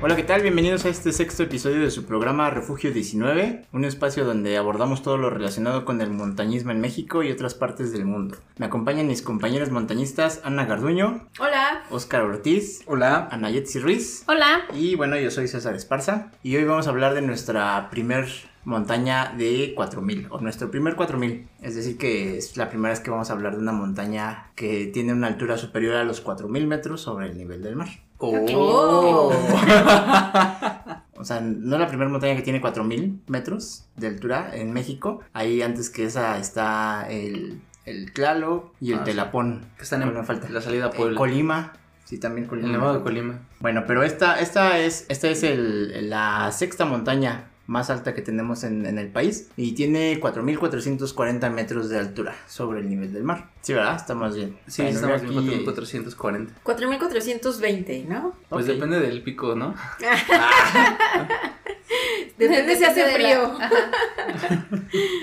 Hola, ¿qué tal? Bienvenidos a este sexto episodio de su programa Refugio 19, un espacio donde abordamos todo lo relacionado con el montañismo en México y otras partes del mundo. Me acompañan mis compañeros montañistas Ana Garduño, Hola. Oscar Ortiz, Hola. Ana Yetzi Ruiz Hola. y bueno, yo soy César Esparza y hoy vamos a hablar de nuestra primer montaña de 4000 o nuestro primer 4000, es decir que es la primera vez que vamos a hablar de una montaña que tiene una altura superior a los 4000 metros sobre el nivel del mar. Oh. O sea, no es la primera montaña que tiene 4000 metros de altura en México. Ahí antes que esa está el, el Tlaloc y el Ah. Telapón. Que están ¿Cuál en falta? la salida Puebla. Colima. Sí, también Colima. el Nevado de Colima. Bueno, pero esta, esta es, esta es el- la sexta montaña más alta que tenemos en, en el país y tiene 4.440 metros de altura sobre el nivel del mar. Sí, ¿verdad? Estamos bien. Sí, Bueno, estamos aquí- en 4440. 4420, ¿no? Pues Ok. depende del pico, ¿no? Depende si hace la- frío.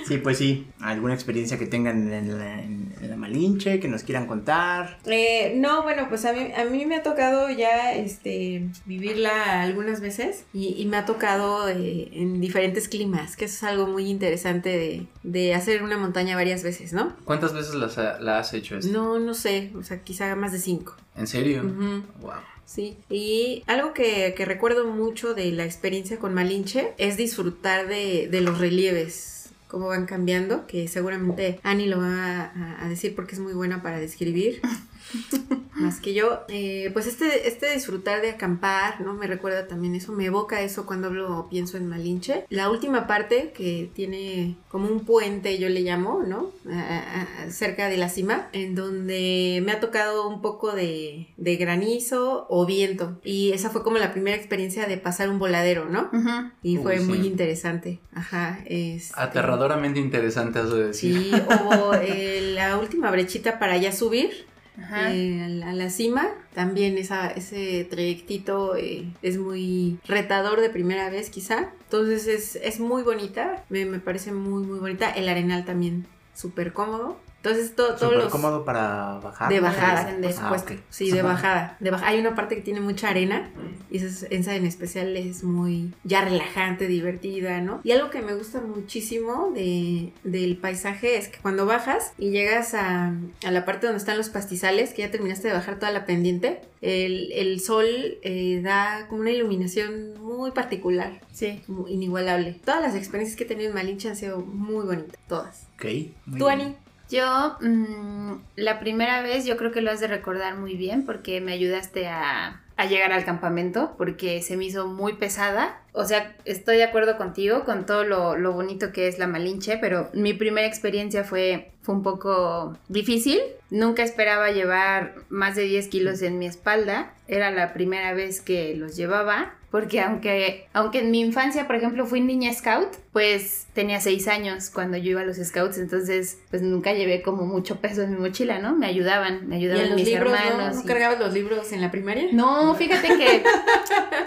Sí, pues sí. ¿Alguna experiencia que tengan en la, en- en la Malinche que nos quieran contar? Eh, no, bueno, pues a mí, a mí me ha tocado ya este, vivirla algunas veces y, y me ha tocado eh, en diferentes climas, que eso es algo muy interesante de, de hacer una montaña varias veces, ¿no? ¿Cuántas veces las ha- la has hecho esto? No, no sé, o sea, quizá más de cinco. ¿En serio? Ujú. Wow. Sí, y algo que, que recuerdo mucho de la experiencia con Malinche es disfrutar de, de los relieves, cómo van cambiando, que seguramente Ani lo va a, a decir porque es muy buena para describir. Más que yo, Eh, pues este, este disfrutar de acampar, ¿no? Me recuerda también eso, me evoca eso cuando hablo o pienso en Malinche. La última parte que tiene como un puente, yo le llamo, ¿no? A- a- cerca de la cima, en donde me ha tocado un poco de, de granizo o viento. Y esa fue como la primera experiencia de pasar un voladero, ¿no? Ujú. Y Uy, fue sí. muy interesante. Ajá. este- Aterradoramente interesante eso de decir. Sí, o eh, la última brechita para ya subir. Eh, a, la, cima. También ese trayectito eh, es muy retador de primera vez, quizá. Entonces es, es muy bonita. Me, me parece muy, muy bonita. El arenal también súper cómodo. Entonces to- todos Súper los... cómodo para bajar. De bajada, supuesto. Ah. Sí, de bajada, de baja- Hay una parte que tiene mucha arena y esa, es- esa en especial es muy ya relajante, divertida, ¿no? Y algo que me gusta muchísimo de, del paisaje es que cuando bajas y llegas a, a la parte donde están los pastizales, que ya terminaste de bajar toda la pendiente, el, el sol eh, da como una iluminación muy particular, Sí. inigualable. Todas las experiencias que he tenido en Malinche han sido muy bonitas, todas. Ok. muy ¿Tú. Ani? Yo, mm, la primera vez, yo creo que lo has de recordar muy bien porque me ayudaste a, a llegar al campamento porque se me hizo muy pesada. O sea, estoy de acuerdo contigo con todo lo, lo bonito que es la Malinche, pero mi primera experiencia fue, fue un poco difícil. Nunca esperaba llevar más de 10 kilos en mi espalda. Era la primera vez que los llevaba. Porque aunque, aunque en mi infancia, por ejemplo, fui niña scout, pues tenía 6 años cuando yo iba a los scouts, entonces pues nunca llevé como mucho peso en mi mochila, ¿no? Me ayudaban, me ¿Y ayudaban en los mis libros, no? hermanos. ¿No y- cargabas los libros en la primaria? no, fíjate que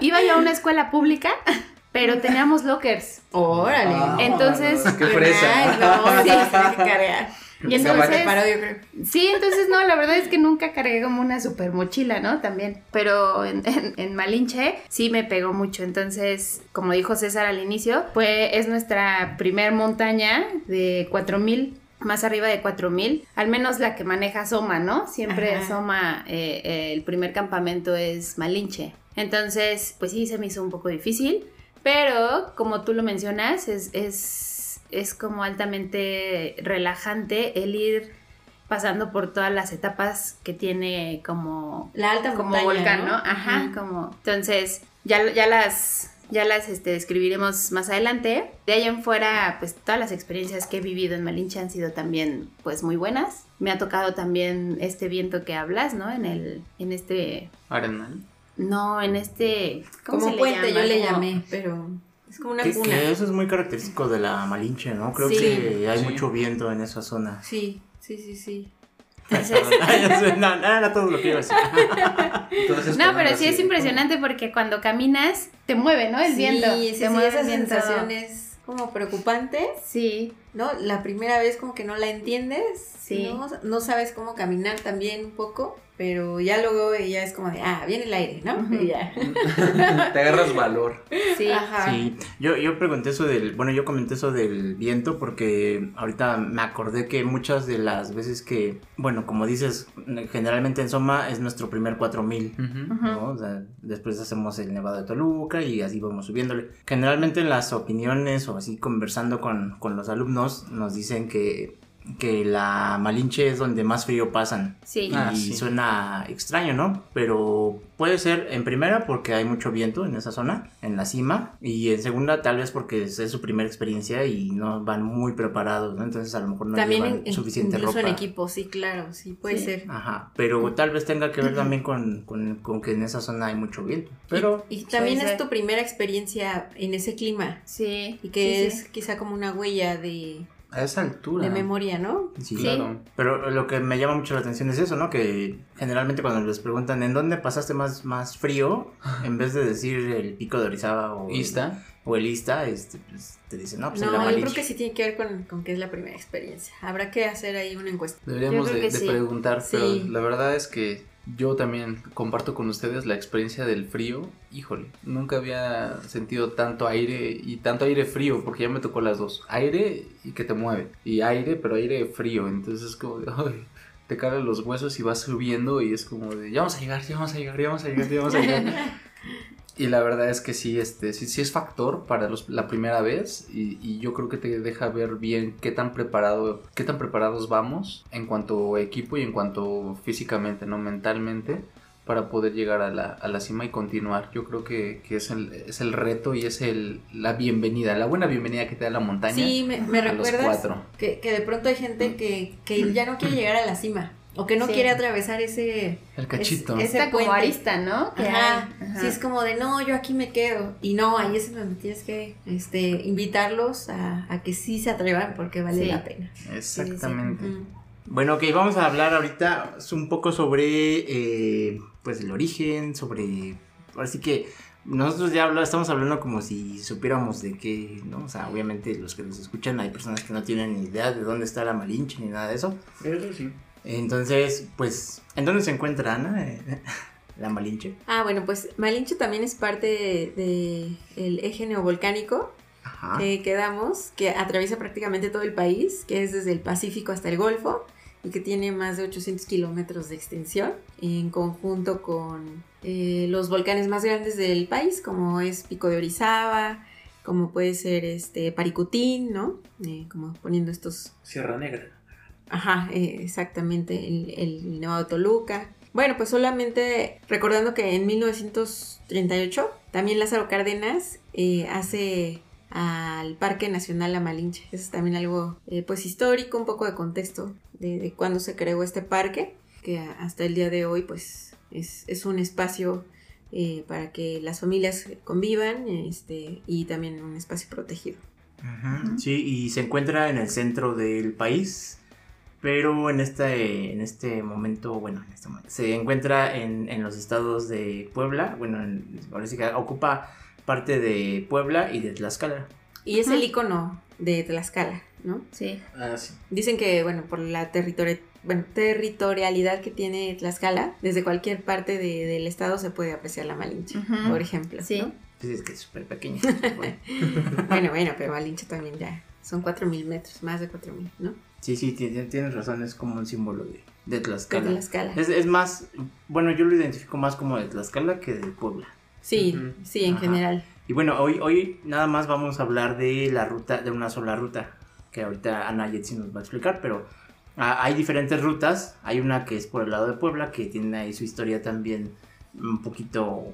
iba yo a una escuela pública, pero teníamos lockers. Órale. Ah, Entonces, Qué fresa. Ay, no, Sí. que. Y entonces, preparó, yo creo. sí, entonces no, la verdad es que nunca cargué como una super mochila, ¿no? También, pero en, en- en Malinche sí me pegó mucho, entonces, como dijo César al inicio, fue, es nuestra primer montaña de 4000 más arriba de 4000, al menos la que maneja Soma, ¿no? Siempre Ajá. Soma, eh, eh, el primer campamento es Malinche. Entonces, pues sí, se me hizo un poco difícil, pero como tú lo mencionas, es, es, es como altamente relajante el ir pasando por todas las etapas que tiene como, La alta como montaña, volcán, ¿no? Ajá, como... Entonces, ya, ya las... Ya las este, describiremos más adelante. De ahí en fuera, pues todas las experiencias que he vivido en Malinche han sido también, pues, muy buenas. Me ha tocado también este viento que hablas, ¿no? En el, en este, Arenal. No, en este, ¿cómo Como se puente le llama? yo le Como- llamé, pero es como una Que, cuna. que eso es muy característico de la Malinche, ¿no? Creo Sí. que hay Sí. mucho viento en esa zona. Sí, sí, sí, sí. Entonces, no, no era todo lo que iba a decir. Entonces, no, pero sí es impresionante porque cuando caminas te mueve, ¿no? El sí, viento. Sí, te sí, mueve esa sensación es como preocupante. Sí. ¿no? La primera vez como que no la entiendes, Sí. ¿no? No sabes cómo caminar también un poco, pero ya luego ya es como de, ah, viene el aire, ¿no? Y ya. Te agarras valor. Sí. Ajá. Sí, yo, yo pregunté eso del, bueno, yo comenté eso del viento porque ahorita me acordé que muchas de las veces que, bueno, como dices, generalmente en Soma es nuestro primer 4000. Ujú. Ujú. ¿no? O sea, después hacemos el Nevado de Toluca y así vamos subiéndole. Generalmente en las opiniones o así conversando con, con los alumnos nos dicen que, que la Malinche es donde más frío pasan. Sí. Ah, y sí. suena extraño, ¿no? Pero puede ser en primera porque hay mucho viento en esa zona, en la cima, y en segunda tal vez porque es, es su primera experiencia y no van muy preparados, ¿no? Entonces a lo mejor no también llevan en- en- suficiente incluso ropa. en equipo, sí, claro, sí, puede Sí. ser. Ajá, pero tal vez tenga que ver también con, con- con que en esa zona hay mucho viento. Pero Y también es tu primera experiencia en ese clima Sí. y que sí, es quizá como una huella de, A esa altura. de memoria, ¿no? sí, Sí. Claro. Pero lo que me llama mucho la atención es eso, ¿no? Que generalmente cuando les preguntan en dónde pasaste más, más frío, en vez de decir el pico de Orizaba o, ¿Ista? o el Ista, este, pues, te dicen, no, pues en la No, yo creo que sí tiene que ver con, con que es la primera experiencia. Habrá que hacer ahí una encuesta. Deberíamos Yo creo de, que de sí. preguntar, Sí. pero la verdad es que yo también comparto con ustedes la experiencia del frío. Híjole, nunca había sentido tanto aire y tanto aire frío, porque ya me tocó las dos. Aire y que te mueve. Y aire, pero aire frío. Entonces es como de, te calan los huesos y vas subiendo y es como de, ya vamos a llegar, ya vamos a llegar, ya vamos a llegar, ya vamos a llegar. Y la verdad es que sí, este, sí, sí es factor para los- la primera vez y, y yo creo que te deja ver bien qué tan preparado, qué tan preparados vamos en cuanto a equipo y en cuanto físicamente, no mentalmente, para poder llegar a la, a la cima y continuar. Yo creo que, que es, el, es el reto y es el, la bienvenida, la buena bienvenida que te da la montaña. Sí, me, me a los cuatro. que, que de pronto hay gente que, que ya no quiere llegar a la cima o que no Sí. quiere atravesar ese... El cachito. es- Está como puente. arista, ¿no? Que Ajá. hay. Ajá. Sí, es como de no, yo aquí me quedo. Y no, ahí es donde tienes que este, invitarlos a, a que sí se atrevan porque vale Sí. la pena. Exactamente. Bueno, ok, vamos a hablar ahorita un poco sobre, eh, pues, el origen, sobre, ahora sí que nosotros ya habla- estamos hablando como si supiéramos de qué, ¿no? O sea, obviamente los que nos escuchan hay personas que no tienen ni idea de dónde está la Malinche ni nada de eso. Eso sí. Entonces, pues, ¿en dónde se encuentra Ana? la Malinche. Ah, bueno, pues Malinche también es parte del de, el eje neovolcánico Ajá. que quedamos, que atraviesa prácticamente todo el país, que es desde el Pacífico hasta el Golfo y que tiene más de 800 kilómetros de extensión en conjunto con eh, los volcanes más grandes del país, como es Pico de Orizaba, como puede ser este Paricutín, ¿no? Eh, como poniendo estos Sierra Negra. Ajá, eh, exactamente, el, el Nevado de Toluca. Bueno, pues solamente recordando que en 1938 también Lázaro Cárdenas eh, hace al Parque Nacional La Malinche. Eso es también algo eh, pues histórico, un poco de contexto de, de cuándo se creó este parque, que hasta el día de hoy pues es, es un espacio eh, para que las familias convivan este, y también un espacio protegido. Sí, y se encuentra en el centro del país, pero en este, en este momento, bueno, en este momento, se encuentra en, en los estados de Puebla, bueno, en- ahora sí que ocupa parte de Puebla y de Tlaxcala. Y es el icono de Tlaxcala, ¿no? Sí. Ah, sí. Dicen que, bueno, por la territori- bueno, territorialidad que tiene Tlaxcala, desde cualquier parte de- del estado se puede apreciar la Malinche, por ejemplo. Sí. ¿no? Pues es que es súper pequeño. bueno. Bueno, bueno, pero Malinche también ya son 4.000 metros, más de 4.000, ¿no? Sí, sí, ti- ti- tienes razón, es como un símbolo de, de De Tlaxcala. Tlaxcala. Es, es más, bueno, yo lo identifico más como de Tlaxcala que de Puebla. Sí, sí, en Ajá. general. Y bueno, hoy, hoy nada más vamos a hablar de la ruta, de una sola ruta, que ahorita Ana Yetzi nos va a explicar, pero hay diferentes rutas. Hay una que es por el lado de Puebla, que tiene ahí su historia también un poquito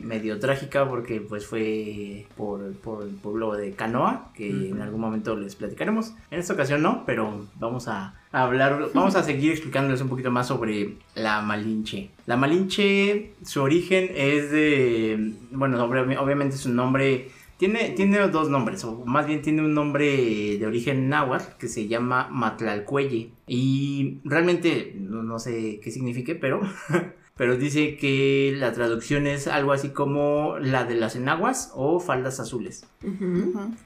Medio trágica, porque pues fue por, por el pueblo de Canoa, que en algún momento les platicaremos. En esta ocasión no, pero vamos a hablar, vamos a seguir explicándoles un poquito más sobre la Malinche. La Malinche, su origen es de, bueno, obvi- obviamente su nombre tiene, tiene dos nombres, o más bien tiene un nombre de origen náhuatl que se llama Matlalcuelle. Y realmente no, no sé qué signifique, pero pero dice que la traducción es algo así como la de las enaguas o faldas azules.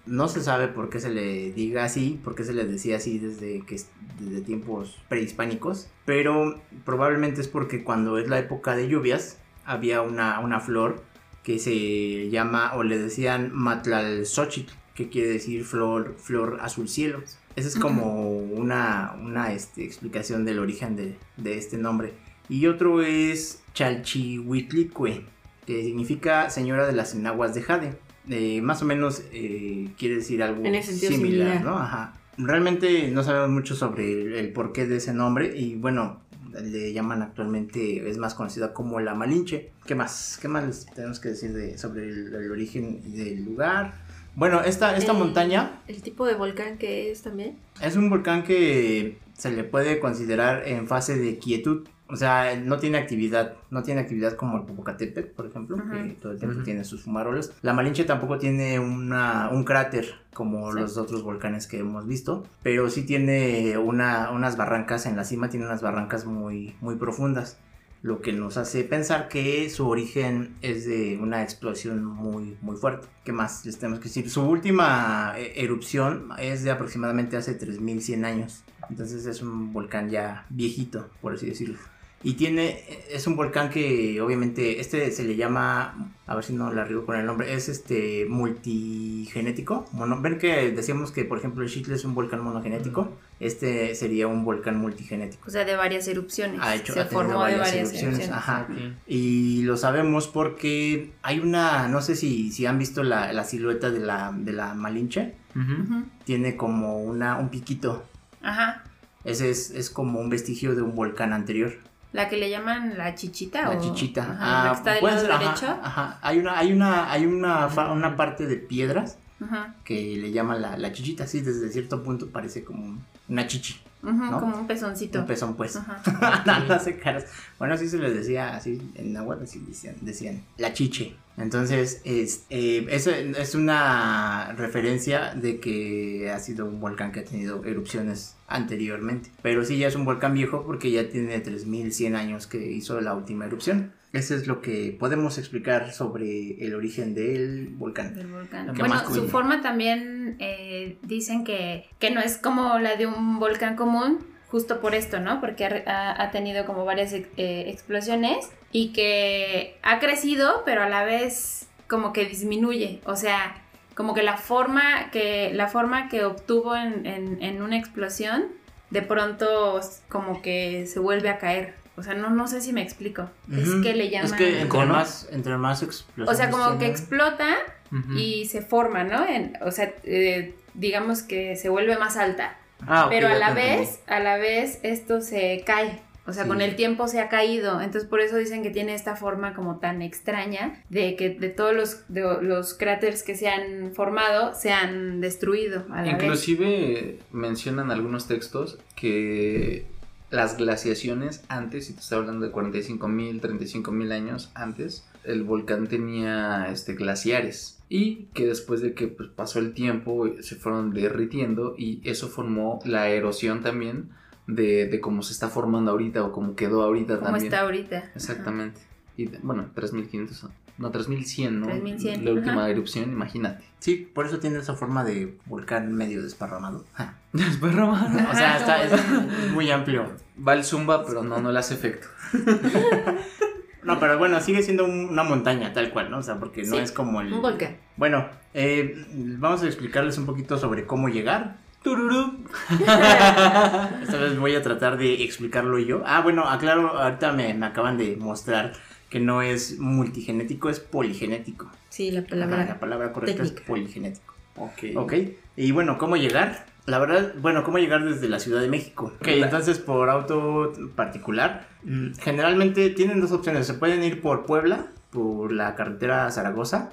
No se sabe por qué se le diga así, por qué se le decía así desde, que, desde tiempos prehispánicos, pero probablemente es porque cuando es la época de lluvias había una, una flor que se llama o le decían Matlalxóchitl, que quiere decir flor, flor azul cielo. Esa es como una, una este, explicación del origen de, de este nombre. Y otro es Chalchihuitlicue, que significa señora de las enaguas de Jade. Eh, más o menos eh, quiere decir algo En similar, similar. ¿no? Ajá. Realmente no sabemos mucho sobre el, el porqué de ese nombre y bueno, le llaman actualmente, es más conocida como la Malinche. ¿Qué más? ¿Qué más les tenemos que decir de, sobre el, el origen del lugar? Bueno, esta, esta montaña El tipo de volcán que es también. es un volcán que se le puede considerar en fase de quietud. O sea, no tiene actividad, no tiene actividad como el Popocatépetl, por ejemplo, que todo el tiempo tiene sus fumaroles. La Malinche tampoco tiene una, un cráter como Sí. los otros volcanes que hemos visto, pero sí tiene una, unas barrancas en la cima, tiene unas barrancas muy, muy profundas, lo que nos hace pensar que su origen es de una explosión muy, muy fuerte. ¿Qué más les tenemos que decir? Su última eh, erupción es de aproximadamente hace 3100 años. Entonces es un volcán ya viejito, por así decirlo. Y tiene, es un volcán que obviamente, este se le llama, a ver si no la arribo con el nombre, es este multigenético. Mono, ven que decíamos que por ejemplo el Chitle es un volcán monogenético, este sería un volcán multigenético. O sea, de varias erupciones. Ha hecho- Se ha formó de varias varias erupciones, erupciones. ajá. Y lo sabemos porque hay una, no sé si, si han visto la, la silueta de la, de la Malinche, tiene como una, un piquito. Ajá. Ese es, es como un vestigio de un volcán anterior. La que le llaman la chichita La o chichita. Ajá, Ah, la que está del lado ser, derecho. ajá. Hay una, hay una, hay una, fa- una parte de piedras que le llaman la, la chichita, sí, desde cierto punto parece como una chichi. Como un pezoncito. Un pezón, pues. No caras. Bueno, así se les decía, así en náhuatl así decían, decían la chiche. Entonces, es, eh, eso es una referencia de que ha sido un volcán que ha tenido erupciones anteriormente. Pero sí, ya es un volcán viejo porque ya tiene 3100 años que hizo la última erupción. Eso es lo que podemos explicar sobre el origen del volcán. del volcán. ¿Qué Bueno, su forma también eh, dicen que, que no es como la de un volcán común, justo por esto, ¿no? Porque ha, tenido como varias eh, explosiones y que ha crecido, pero a la vez como que disminuye. O sea, como que la forma que, la forma que obtuvo en, en- en una explosión, de pronto como que se vuelve a caer. O sea, no, no sé si me explico. Es que le llaman... Es que entre más, entre más explosiones. O sea, como que explota y se forma, ¿no? En- o sea, eh, digamos que se vuelve más alta. Ah, ok, pero a la entendí. vez, a la vez esto se cae. O sea, Sí. con el tiempo se ha caído. Entonces por eso dicen que tiene esta forma como tan extraña de que de todos los, de los cráteres que se han formado se han destruido a la vez. Inclusive mencionan algunos textos que las glaciaciones antes, si te estoy hablando de 45 mil, 35 mil años antes, el volcán tenía este, glaciares y que después de que pues, pasó el tiempo se fueron derritiendo y eso formó la erosión también de, de cómo se está formando ahorita o cómo quedó ahorita también. está ahorita. Ajá. Exactamente. Y bueno, 3500, no, 3100, ¿no? 3100, La última ajá. erupción, imagínate. Sí, por eso tiene esa forma de volcán medio desparramado. Ja. Desparramado. O sea, está, es, muy amplio. Va el zumba, pero no, no le hace efecto. No, pero bueno, sigue siendo un- una montaña tal cual, ¿no? O sea, porque no Sí, es como el... Un volcán. Bueno, eh, vamos a explicarles un poquito sobre cómo llegar. Tururú. Esta vez voy a tratar de explicarlo yo. Ah, bueno, aclaro, ahorita me, me acaban de mostrar que no es multigenético, es poligenético. Sí, la Ajá, palabra. la palabra correcta técnica. es poligenético. Ok. Ok, y bueno, ¿cómo llegar? La verdad, bueno, ¿cómo llegar desde la Ciudad de México? Ok, entonces por auto particular, mm, generalmente tienen dos opciones. Se pueden ir por Puebla, por la carretera a Zaragoza,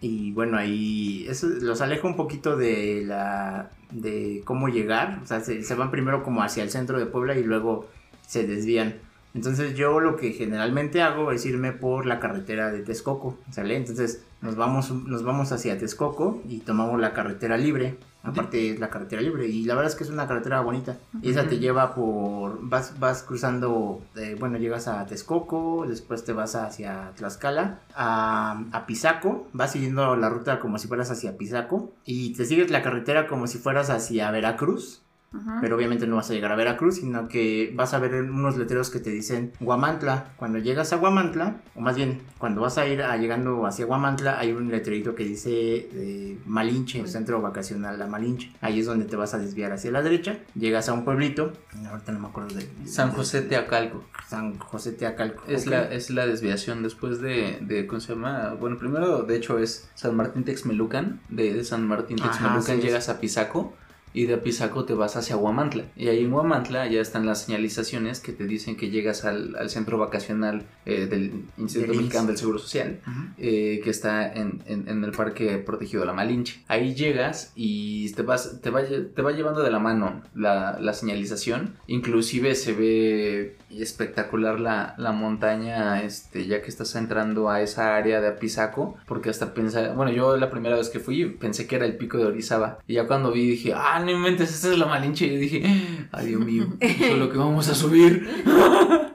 y bueno, ahí eso los aleja un poquito de la de cómo llegar. O sea, se, se van primero como hacia el centro de Puebla y luego se desvían. Entonces yo lo que generalmente hago es irme por la carretera de Texcoco, ¿sale? Entonces nos vamos, nos vamos hacia Texcoco y tomamos la carretera libre. Aparte es la carretera libre y la verdad es que es una carretera bonita. Y esa te lleva por, vas, vas cruzando, eh, bueno, llegas a Texcoco, después te vas hacia Tlaxcala, a, a Pisaco, vas siguiendo la ruta como si fueras hacia Pisaco y te sigues la carretera como si fueras hacia Veracruz Pero obviamente no vas a llegar a Veracruz, sino que vas a ver unos letreros que te dicen Guamantla. Cuando llegas a Guamantla, o más bien, cuando vas a ir a, llegando hacia Guamantla, hay un letrerito que dice eh, Malinche, Centro Vacacional La Malinche. Ahí es donde te vas a desviar hacia la derecha. Llegas a un pueblito, ahorita no me acuerdo de... San José Teacalco. San José Teacalco. Es, la, es la desviación después de, de, ¿cómo se llama? Bueno, primero, de hecho, es San Martín Texmelucan. De, de San Martín Ajá, Texmelucan sí, llegas a Pisaco y de Pisaco te vas hacia Huamantla. Y ahí en Huamantla ya están las señalizaciones que te dicen que llegas al, al centro vacacional eh, del Instituto Del Mexicano del Seguro Social. Eh, que está en, en- en el parque protegido La Malinche. Ahí llegas y te, vas, te, va, te va llevando de la mano la, la señalización. Inclusive se ve espectacular la, la montaña este, ya que estás entrando a esa área de Apizaco. Porque hasta pensé, bueno, yo la primera vez que fui pensé que era el pico de Orizaba. Y ya cuando vi dije, ah, no inventes, esta es La Malinche. Y yo dije, ay Dios mío, eso es lo que vamos a subir.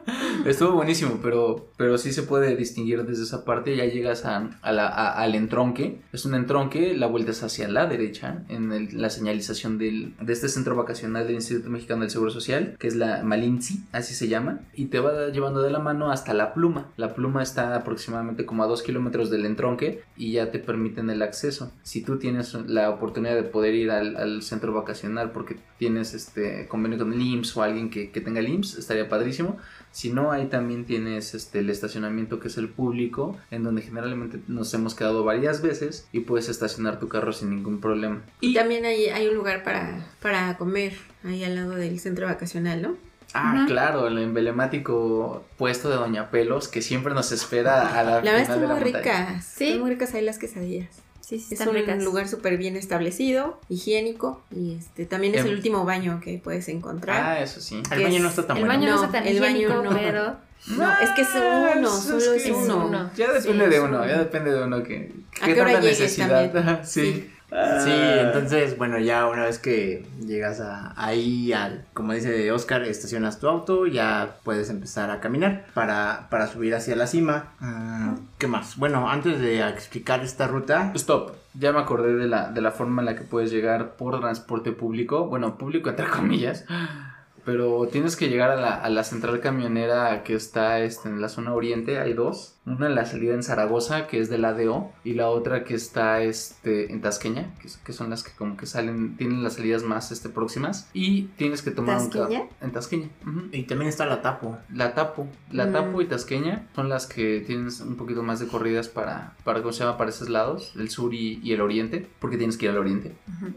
Estuvo buenísimo, pero, pero sí se puede distinguir desde esa parte. Ya llegas a, a la- a- al entronque. Es un entronque, la vuelta es hacia la derecha, en el- la señalización del, de este centro vacacional del Instituto Mexicano del Seguro Social, que es la Malinzi, así se llama. Y te va llevando de la mano hasta la pluma. La pluma está aproximadamente como a dos kilómetros del entronque y ya te permiten el acceso. Si tú tienes la oportunidad de poder ir al, al centro vacacional porque tienes este convenio con el IMSS o alguien que, que tenga el IMSS, estaría padrísimo. Si no, ahí también tienes este, el estacionamiento que es el público, en donde generalmente nos hemos quedado varias veces y puedes estacionar tu carro sin ningún problema. Y también hay, hay un lugar para, para comer ahí al lado del centro vacacional, ¿no? Ah, claro, el emblemático puesto de Doña Pelos que siempre nos espera a la, La verdad final están de la muy montaña. ricas. Sí. Están muy ricas ahí las quesadillas. Sí, sí, Es un ricas. lugar súper bien establecido, higiénico y este también es Em. el último baño que puedes encontrar. Ah, eso sí. El baño no es- está tan El bueno. baño no, No, está tan el baño no. pero... No, es que es uno, solo que es uno. Ya depende Sí, de uno, ya depende de uno que, ¿A qué qué hora llegues necesidad. también? sí. Sí. Ah. Sí, entonces, bueno, ya una vez que llegas a, ahí, al, como dice Oscar, estacionas tu auto, ya puedes empezar a caminar para, para subir hacia la cima. Ah, ¿Qué más? Bueno, antes de explicar esta ruta, Stop. Ya me acordé de la, de la forma en la que puedes llegar por transporte público. Bueno, público entre comillas. Pero tienes que llegar a la, a la central camionera que está este, en la zona oriente. Hay dos. Una en la salida en Zaragoza, que es del ADO. Y la otra que está este, en Tasqueña, que, son las que como que salen, tienen las salidas más este, próximas. Y tienes que tomar un ¿Tasqueña? carro. En Tasqueña. ujú. y también está la Tapo. La Tapo, la Mm. Tapo y Tasqueña son las que tienen un poquito más de corridas para, para ¿cómo se llama? Para esos lados, el sur y, y el oriente, porque tienes que ir al oriente.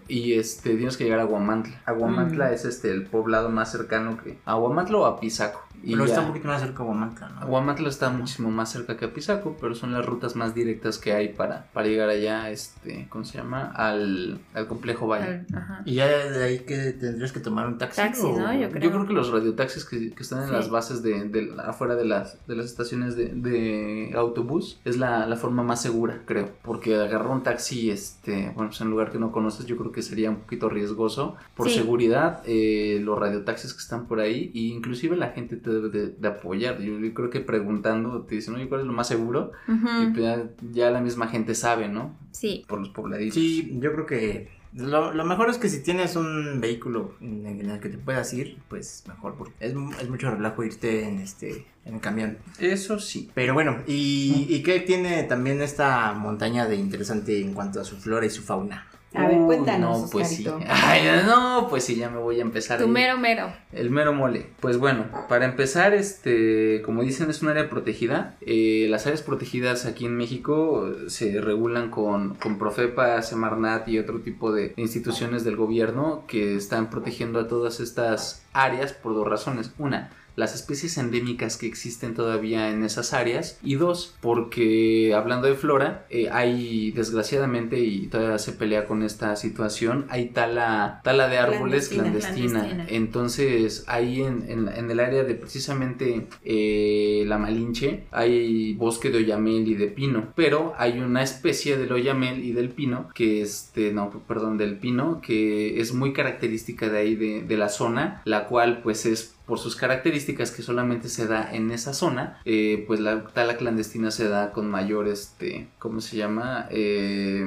Y este, tienes que llegar a Guamantla. Aguamantla Mm. es este, el poblado más cercano que... A Guamantla o a Pisaco. Y Pero está un poquito más cerca de Guamantla, ¿no? Aguamantla está muchísimo más cerca que Apizaco, pero son las rutas más directas que hay para, para llegar allá, este, ¿cómo se llama? Al, al complejo Valle. Ajá. Y ya de ahí que tendrías que tomar un taxi. Taxi, o- ¿no? Yo creo. Yo creo que los radiotaxis que, que están en Sí. las bases de, de- afuera de las, de las estaciones de, de autobús es la, la forma más segura, creo. Porque agarrar un taxi, este, bueno, pues en un lugar que no conoces, yo creo que sería un poquito riesgoso. Por Sí. seguridad, eh, los radiotaxis que están por ahí, e inclusive la gente te debe de, de apoyar. Yo, yo creo que preguntando te dicen, oye, ¿cuál es lo más seguro? Y pues ya, ya la misma gente sabe, ¿no? Sí. Por los pobladitos. Sí, yo creo que lo, lo mejor es que si tienes un vehículo en el, en el que te puedas ir, pues mejor, porque es, mu- es mucho relajo irte en este en el camión. Eso sí. Pero bueno, ¿y, ¿y qué tiene también esta montaña de interesante en cuanto a su flora y su fauna? A ver, cuéntanos, No, pues sí. Ay, no, pues sí, ya me voy a empezar. Tu ahí. mero mero. El mero mole. Pues bueno, para empezar, este, como dicen, es un área protegida. Eh, las áreas protegidas aquí en México eh, se regulan con, con Profepa, Semarnat y otro tipo de instituciones del gobierno que están protegiendo a todas estas áreas por dos razones. Una, las especies endémicas que existen todavía en esas áreas. Y dos, porque hablando de flora, eh, hay desgraciadamente, y todavía se pelea con esta situación, hay tala, tala de árboles Clandestina. clandestina. Entonces, ahí en, en- en el área de precisamente eh, la Malinche, hay bosque de oyamel y de pino. Pero hay una especie del oyamel y del pino que este, no, perdón, del pino, que es muy característica de ahí de, de la zona, la cual pues es por sus características que solamente se da en esa zona, eh, pues la tala clandestina se da con mayor, este, ¿cómo se llama? Eh,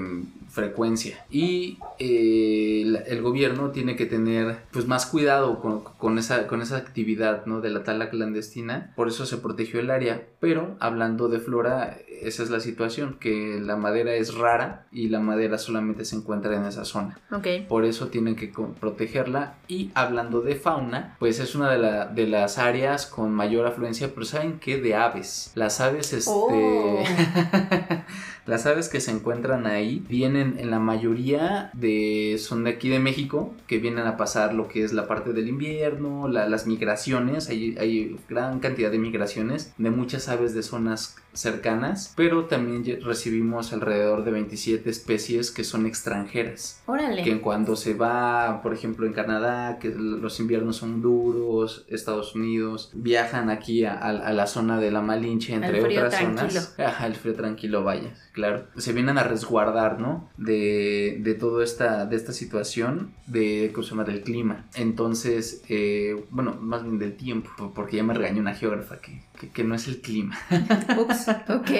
frecuencia. Y eh, el gobierno tiene que tener pues más cuidado con, con esa, con esa actividad, ¿no? De la tala clandestina. Por eso se protegió el área. Pero hablando de flora, esa es la situación, que la madera es rara y la madera solamente se encuentra en esa zona. Ok. Por eso tienen que protegerla. Y hablando de fauna, pues es una de, la- de las áreas con mayor afluencia, pero ¿saben qué? De aves. Las aves, este... Oh. las aves que se encuentran ahí vienen en la mayoría de... son de aquí de México, que vienen a pasar lo que es la parte del invierno, la- las migraciones, hay, hay gran cantidad de migraciones de muchas aves de zonas cercanas, pero también recibimos alrededor de 27 especies que son extranjeras Órale. que cuando se va, por ejemplo, en Canadá, que los inviernos son duros, Estados Unidos, viajan aquí a, a- a la zona de la Malinche, entre otras tranquilo. zonas. Ajá, el frío tranquilo, vaya, claro. Se vienen a resguardar, ¿no? De, de toda esta, de esta situación de, ¿cómo se llama? Del clima. Entonces, eh, bueno, más bien del tiempo, porque ya me regañó una geógrafa que, que, que no es el clima, Ups. Ok.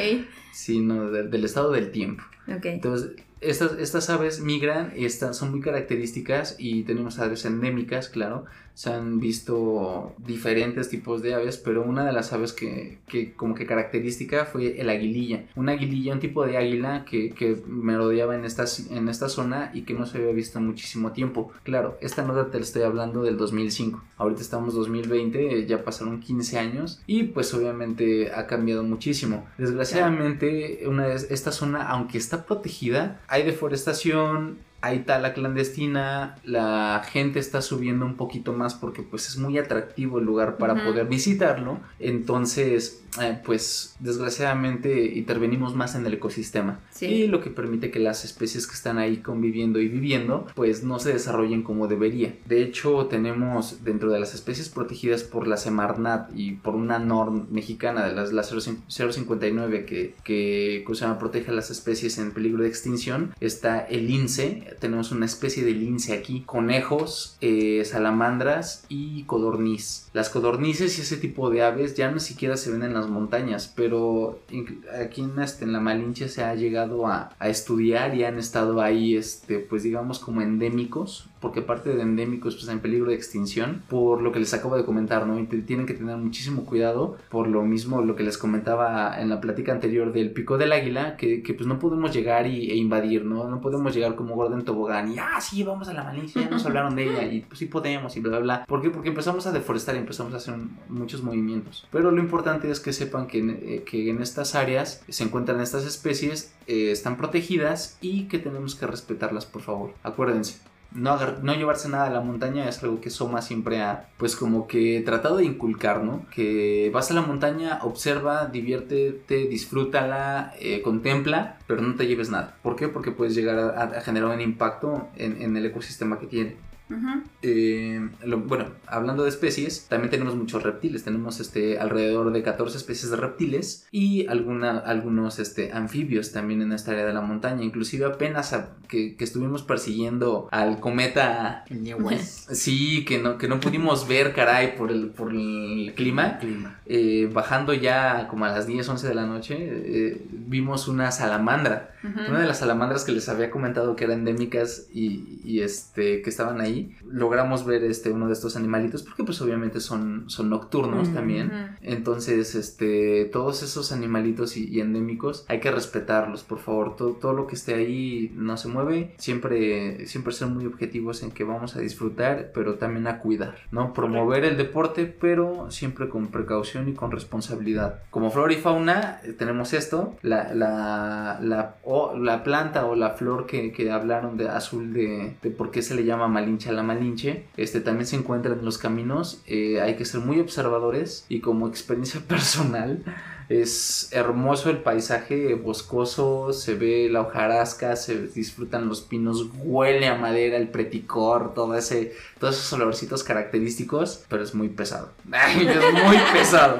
sino de- del estado del tiempo. Ok. Entonces, estas, estas aves migran y están, son muy características y tenemos aves endémicas, claro. Se han visto diferentes tipos de aves, pero una de las aves que, que como que característica fue el aguililla. Una aguililla, un tipo de águila que, que merodeaba en esta, en esta zona y que no se había visto muchísimo tiempo. Claro, esta nota te la estoy hablando del 2005. Ahorita estamos 2020, eh, ya pasaron 15 años y pues obviamente ha cambiado muchísimo. Desgraciadamente, una esta zona, aunque está protegida, hay deforestación, hay tala clandestina, la gente está subiendo un poquito más porque pues es muy atractivo el lugar para poder visitarlo. Entonces, eh, pues desgraciadamente intervenimos más en el ecosistema. Sí. Y lo que permite que las especies que están ahí conviviendo y viviendo, pues no se desarrollen como debería. De hecho, tenemos dentro de las especies protegidas por la Semarnat y por una norma mexicana de las, la 059 que, que ¿cómo se llama? protege a las especies en peligro de extinción, está el lince. Tenemos una especie de lince aquí, conejos, eh, salamandras y codorniz. Las codornices y ese tipo de aves ya no siquiera se ven en las montañas, pero aquí en, este, en la Malinche se ha llegado a, a estudiar y han estado ahí, este, pues digamos como endémicos, porque aparte de endémicos, pues en peligro de extinción, por lo que les acabo de comentar, ¿no? Y tienen que tener muchísimo cuidado, por lo mismo lo que les comentaba en la plática anterior del pico del águila, que, que, pues no podemos llegar y, e invadir, ¿no? No podemos llegar como Gordon Tobogán y, ah, sí, vamos a la Malinche, ya nos hablaron de ella y pues sí podemos y bla, bla, bla. ¿Por qué? Porque empezamos a deforestar y empezamos a hacer muchos movimientos. Pero lo importante es que sepan que eh, que en estas áreas se encuentran estas especies, eh, están protegidas y que tenemos que respetarlas, por favor. Acuérdense. No, llevarse nada a la montaña es algo que Soma siempre ha, pues como que tratado de inculcar, ¿no? Que vas a la montaña, observa, diviértete, disfrútala, eh, contempla, pero no te lleves nada. ¿Por qué? Porque puedes llegar a, generar un impacto en el ecosistema que tiene. Ujú. Eh, lo- bueno, hablando de especies, también tenemos muchos reptiles. Tenemos este, alrededor de 14 especies de reptiles y alguna, algunos este, anfibios también en esta área de la montaña. Inclusive apenas a- que, que estuvimos persiguiendo al cometa. El. Sí, que no, que no pudimos ver, caray, por el, por el clima. Clima. Eh, bajando ya como a las 10, 11 de la noche, eh, vimos una salamandra. Ujú. Una de las salamandras que les había comentado que eran endémicas y, y, este que estaban ahí, logramos ver este uno de estos animalitos porque pues obviamente son, son nocturnos Mm, también. Entonces, este, todos esos animalitos y, y endémicos hay que respetarlos, por favor. Todo, todo lo que esté ahí no se mueve. Siempre, siempre ser muy objetivos en que vamos a disfrutar, pero también a cuidar, ¿no? Promover el deporte, pero siempre con precaución y con responsabilidad. Como flora y fauna, eh, tenemos esto, la, la, la, o la planta o la flor que, que hablaron de azul de, de por qué se le llama malinche hacia la Malinche, este también se encuentran en los caminos. Eh, hay que ser muy observadores y como experiencia personal es hermoso el paisaje boscoso, se ve la hojarasca, se disfrutan los pinos, huele a madera, el preticor, todo ese, todos esos olorcitos característicos, pero es muy pesado. es muy pesado.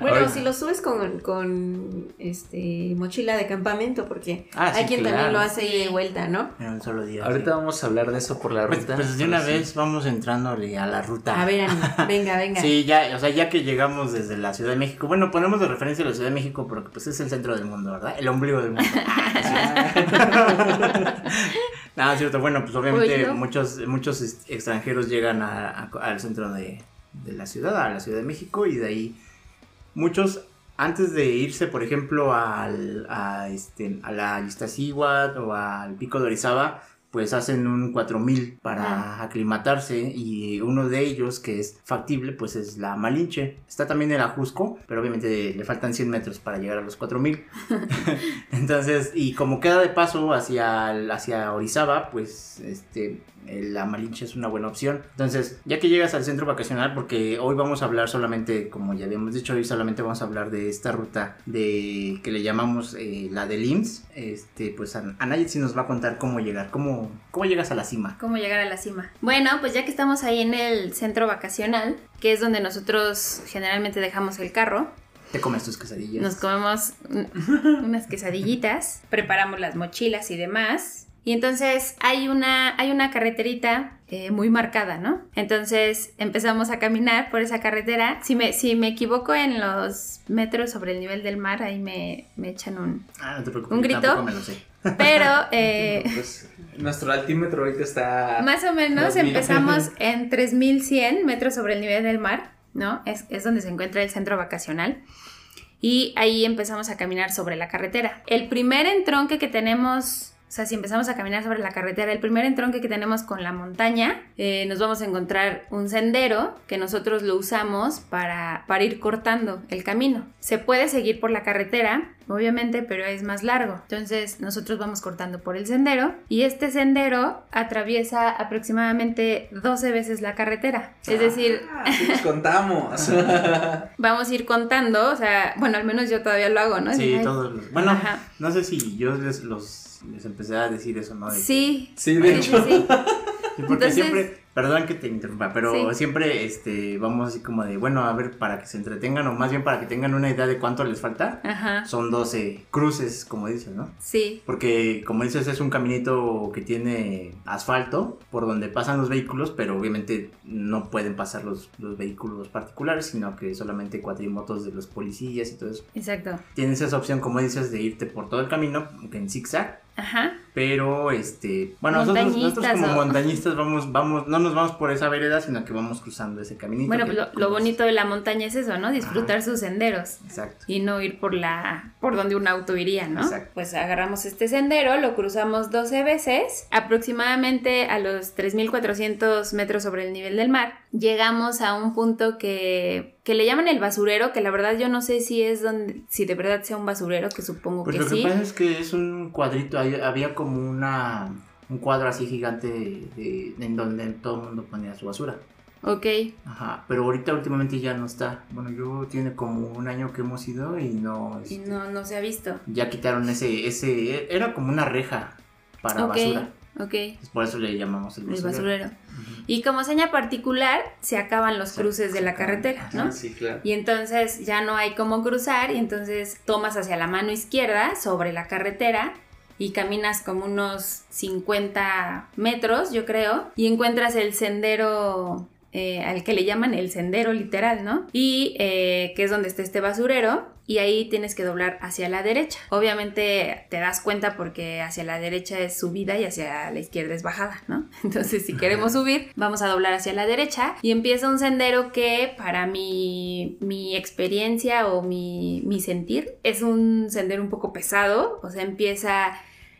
Bueno, Ahora- si lo subes con, con este mochila de campamento, porque Ah, sí, hay quien claro. también lo hace y vuelta, ¿no? En un solo día. Ahorita sí. vamos a hablar de eso por la Pues, ruta. pues de una sí. vez vamos entrándole a la ruta. A ver, Ani, venga, venga. Sí, ya, o sea, ya que llegamos desde la Ciudad de México, bueno, ponemos de referencia la Ciudad de México porque pues es el centro del mundo, ¿verdad? El ombligo del mundo. Nada, es cierto, bueno, pues obviamente Oído. muchos, muchos extranjeros llegan a- a- al centro de, de la ciudad, a la Ciudad de México, y de ahí muchos, antes de irse, por ejemplo, al, a, este, a la Iztaccíhuatl o al Pico de Orizaba, pues hacen un 4000 para aclimatarse y uno de ellos que es factible pues es la Malinche. Está también el Ajusco, pero obviamente le faltan 100 metros para llegar a los 4000. Entonces, y como queda de paso hacia, hacia Orizaba, pues este la Malinche es una buena opción. Entonces, ya que llegas al centro vacacional, porque hoy vamos a hablar solamente, como ya habíamos dicho, hoy solamente vamos a hablar de esta ruta de que le llamamos eh, la del IMSS, este, pues a, sí nos va a contar cómo llegar, cómo, cómo llegas a la cima. ¿Cómo llegar a la cima? Bueno, pues ya que estamos ahí en el centro vacacional, que es donde nosotros generalmente dejamos el carro, Te comes tus quesadillas. nos comemos un- unas quesadillitas, preparamos las mochilas y demás. Y entonces hay una, hay una carreterita eh, muy marcada, ¿no? Entonces empezamos a caminar por esa carretera. Si me, si me equivoco en los metros sobre el nivel del mar, ahí me, me echan un... Ah, no te preocupes. ¿Un grito? me lo sé. Pero eh, Pues, nuestro altímetro ahorita está. Más o menos 2000. empezamos en 3100 metros sobre el nivel del mar, ¿no? Es, es donde se encuentra el centro vacacional. Y ahí empezamos a caminar sobre la carretera. El primer entronque que tenemos, o sea, si empezamos a caminar sobre la carretera, el primer entronque que tenemos con la montaña, eh, nos vamos a encontrar un sendero que nosotros lo usamos para, para ir cortando el camino. Se puede seguir por la carretera, obviamente, pero es más largo. Entonces nosotros vamos cortando por el sendero y este sendero atraviesa aproximadamente 12 veces la carretera. Es decir, nos contamos. vamos a ir contando, o sea, bueno, al menos yo todavía lo hago, ¿no? Sí, todos los- Bueno, Ajá. no sé si yo les, los, les empecé a decir eso, ¿no? De que- Sí. Sí, de Sí, hecho. sí, sí. Sí, porque Entonces- siempre, perdón que te interrumpa, pero Sí. siempre este, vamos así como de, bueno, a ver, para que se entretengan o más bien para que tengan una idea de cuánto les falta, Ajá. son 12 cruces, como dices, ¿no? Sí. Porque, como dices, es un caminito que tiene asfalto por donde pasan los vehículos, pero obviamente no pueden pasar los, los vehículos particulares, sino que solamente cuatrimotos de los policías y todo eso. Exacto. Tienes esa opción, como dices, de irte por todo el camino, aunque en zigzag, Ajá. pero este, bueno, nosotros, nosotros como ¿o? montañistas vamos, vamos, no nos vamos por esa vereda, sino que vamos cruzando ese caminito. Bueno, pues lo, lo bonito de la montaña es eso, ¿no? Disfrutar sus senderos. Exacto. y no ir por la por donde un auto iría, ¿no? Exacto. Pues agarramos este sendero, lo cruzamos 12 veces, aproximadamente a los 3400 metros sobre el nivel del mar. Llegamos a un punto que que le llaman el basurero, que la verdad yo no sé si es donde si de verdad sea un basurero, que supongo Pues que lo que sí. pasa es que es un cuadrito, había como una un cuadro así gigante de- de- en donde todo el mundo ponía su basura. Ok. Ajá, pero ahorita últimamente ya no está. Bueno, yo tiene como un año que hemos ido y no, Y este, no no se ha visto. ya quitaron ese, ese, era como una reja para ok. basura. Ok. Por eso le llamamos el El basurero. basurero. Ujú. Y como seña particular, se acaban los cruces de la carretera. ¿no? Sí, claro. Y entonces ya no hay cómo cruzar y entonces tomas hacia la mano izquierda sobre la carretera y caminas como unos 50 metros, yo creo, y encuentras el sendero eh, al que le llaman el sendero literal, ¿no? Y eh, que es donde está este basurero. Y ahí tienes que doblar hacia la derecha. Obviamente te das cuenta porque hacia la derecha es subida y hacia la izquierda es bajada, ¿no? Entonces si queremos subir, vamos a doblar hacia la derecha y empieza un sendero que para mi, mi experiencia o mi, mi sentir es un sendero un poco pesado. O sea, empieza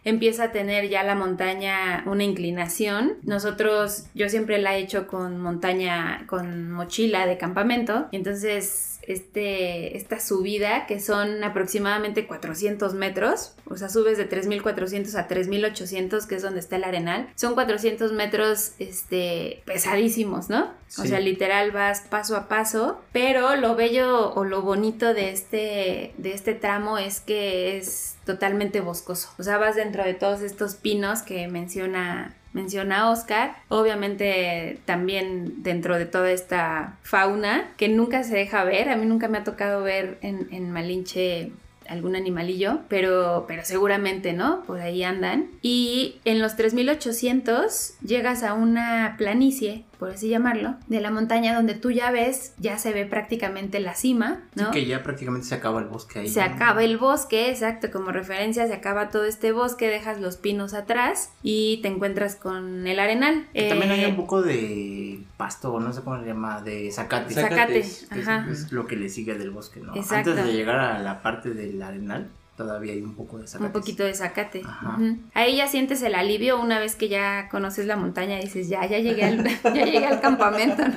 empieza a tener ya la montaña una inclinación. Nosotros, yo siempre la he hecho con montaña, con mochila de campamento. Entonces este, esta subida que son aproximadamente 400 metros, o sea, subes de 3.400 a 3.800, que es donde está el arenal. Son 400 metros este, pesadísimos, ¿no? O sea, literal vas paso a paso, pero lo bello o lo bonito de este, de este tramo es que es totalmente boscoso. O sea, vas dentro de todos estos pinos que menciona menciona Oscar, obviamente también dentro de toda esta fauna que nunca se deja ver, a mí nunca me ha tocado ver en, en Malinche algún animalillo, pero, pero seguramente, ¿no? Por ahí andan. Y en los 3800 llegas a una planicie, por así llamarlo, de la montaña donde tú ya ves, ya se ve prácticamente la cima, ¿no? Sí, que ya prácticamente se acaba el bosque ahí. Se ¿no? acaba el bosque, exacto, como referencia, se acaba todo este bosque, dejas los pinos atrás y te encuentras con el arenal. Que también hay Eh, un poco de pasto, no sé cómo se llama, de zacate. Zacate, que es, ajá. es lo que le sigue del bosque, ¿no? Exacto. Antes de llegar a la parte del arenal, todavía hay un poco de zacate. Un poquito de zacate. Ajá. Ahí ya sientes el alivio una vez que ya conoces la montaña y dices, ya, ya llegué al, ya llegué al campamento. ¿no?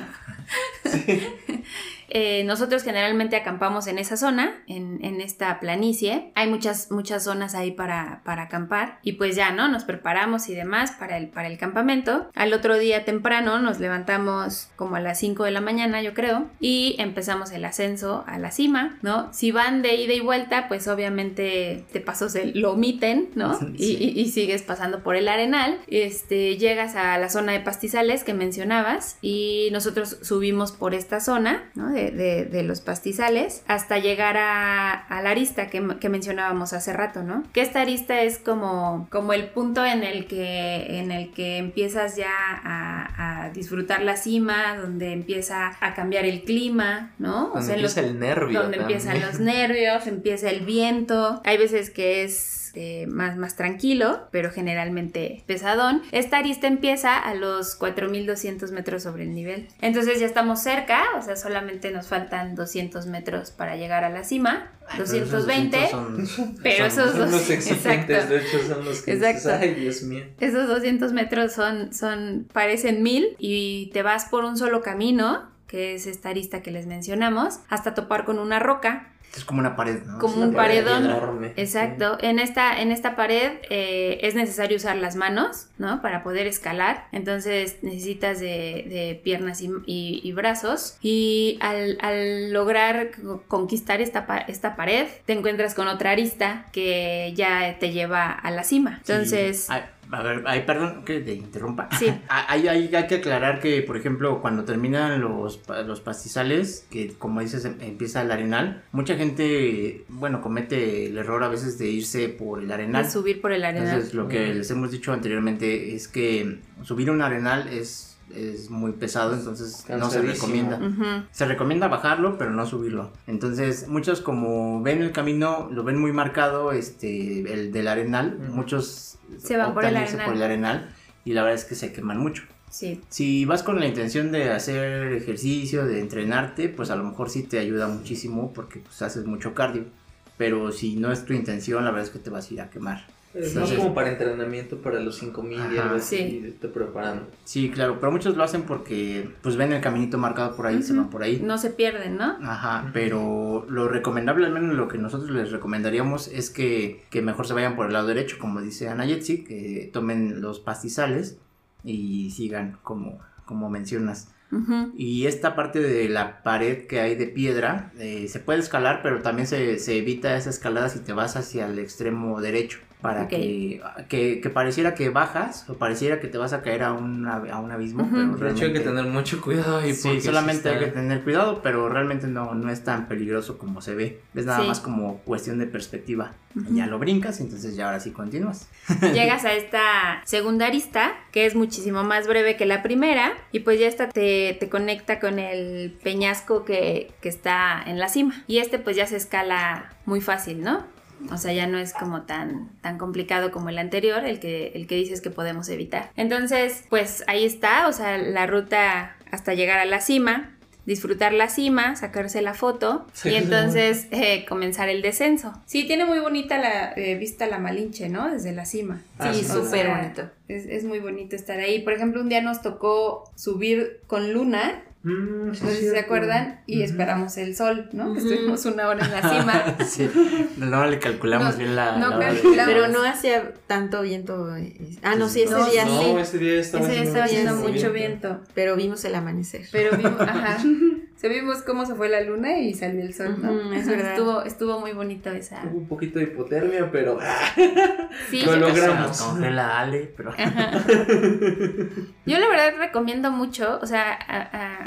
Eh, nosotros generalmente acampamos en esa zona, en, en esta planicie. Hay muchas, muchas zonas ahí para, para acampar. Y pues ya, ¿no? Nos preparamos y demás para el, para el campamento. Al otro día temprano nos levantamos como a las 5 de la mañana, yo creo. Y empezamos el ascenso a la cima, ¿no? Si van de ida y vuelta, pues obviamente de paso se lo omiten, ¿no? Y- y sigues pasando por el arenal. Este, llegas a la zona de pastizales que mencionabas y nosotros subimos por esta zona, ¿no? De, de- de los pastizales hasta llegar a, a la arista que, que mencionábamos hace rato, ¿no? Que esta arista es como, como el punto en el que, en el que empiezas ya a, a disfrutar la cima, donde empieza a cambiar el clima, ¿no? Donde en los- empieza el nervio. donde también. empiezan los nervios, empieza el viento. Hay veces que es eh, más, más tranquilo, pero generalmente pesadón. Esta arista empieza a los 4200 metros sobre el nivel. Entonces ya estamos cerca, o sea, solamente nos faltan 200 metros para llegar a la cima. Ay, pero esos 220. 200 son- pero son- esos Son los exacto. de hecho, son los que Exacto. dices, ay, Dios mío. Esos 200 metros son, son, parecen mil y te vas por un solo camino, que es esta arista que les mencionamos, hasta topar con una roca. Es como una pared, ¿no? Como un paredón. enorme. Exacto. En esta, en esta pared eh, es necesario usar las manos, ¿no? Para poder escalar. Entonces necesitas de, de piernas y, y- y brazos. Y al, al lograr co- conquistar esta, esta pared, te encuentras con otra arista que ya te lleva a la cima. Sí. Entonces, Ay, a ver, ay, perdón que te interrumpa. Sí. Ah, Hay, hay, hay que aclarar que, por ejemplo, cuando terminan los, los pastizales, que como dices em- empieza el arenal, mucha gente, bueno, comete el error a veces de irse por el arenal. de subir por el arenal. Entonces, lo que les hemos dicho anteriormente es que subir un arenal es, es muy pesado, entonces no se recomienda. Se recomienda bajarlo, pero no subirlo. Entonces, muchos como ven el camino, lo ven muy marcado, este, el del arenal, muchos Se van por el optan irse arenal. por el arenal y la verdad es que se queman mucho. Sí. Si vas con la intención de hacer ejercicio, de entrenarte, pues a lo mejor sí te ayuda muchísimo porque pues haces mucho cardio. Pero si no es tu intención, la verdad es que te vas a ir a quemar. Es Entonces- más como para entrenamiento para los 5000 y algo así, Sí. te estoy preparando. Sí, claro, pero muchos lo hacen porque pues ven el caminito marcado por ahí, se Ujú. van por ahí. No se pierden, ¿no? Ajá, pero lo recomendable, al menos lo que nosotros les recomendaríamos es que, que mejor se vayan por el lado derecho, como dice Ana Yetzi, que tomen los pastizales y sigan como, como mencionas. Y esta parte de la pared que hay de piedra eh, se puede escalar, pero también se, se evita esa escalada si te vas hacia el extremo derecho. Para que, que, que pareciera que bajas o pareciera que te vas a caer a, una- a un abismo. Pero De hecho, hay que realmente- tener mucho cuidado ahí. Sí, solamente sí hay está- que tener cuidado, pero realmente no, no es tan peligroso como se ve. Es nada Sí. más como cuestión de perspectiva. Ya lo brincas, entonces ya ahora sí continúas. Llegas a esta segunda arista, que es muchísimo más breve que la primera, y pues ya esta te, te conecta con el peñasco que, que está en la cima. Y este pues ya se escala muy fácil, ¿no? O sea, ya no es como tan, tan complicado como el anterior, el que, el que dices que podemos evitar. Entonces, pues ahí está, o sea, la ruta hasta llegar a la cima, disfrutar la cima, sacarse la foto y entonces eh, comenzar el descenso. Sí, tiene muy bonita la eh, vista la Malinche, ¿no? Desde la cima. Ah, Sí, O súper bonito. Es, es muy bonito estar ahí. Por ejemplo, un día nos tocó subir con luna Mm, sí, No sé si se acuerdan, y esperamos el sol, ¿no? Que Ujú. Estuvimos una hora en la cima. Sí, no le calculamos No, bien la. no la calculamos. Pero no hacía tanto viento. eh, Ah, no, sí, ese No, día no, sí. ese día estaba Ese día haciendo estaba haciendo mucho mucho viento. Pero vimos el amanecer. Pero vimos, ajá. Se vimos cómo se fue la luna y salió el sol, es verdad. Estuvo, estuvo muy bonito esa. Hubo un poquito de hipotermia, pero. Sí, Lo logramos. congela Ale, pero. Ajá. Yo la verdad recomiendo mucho, o sea, a,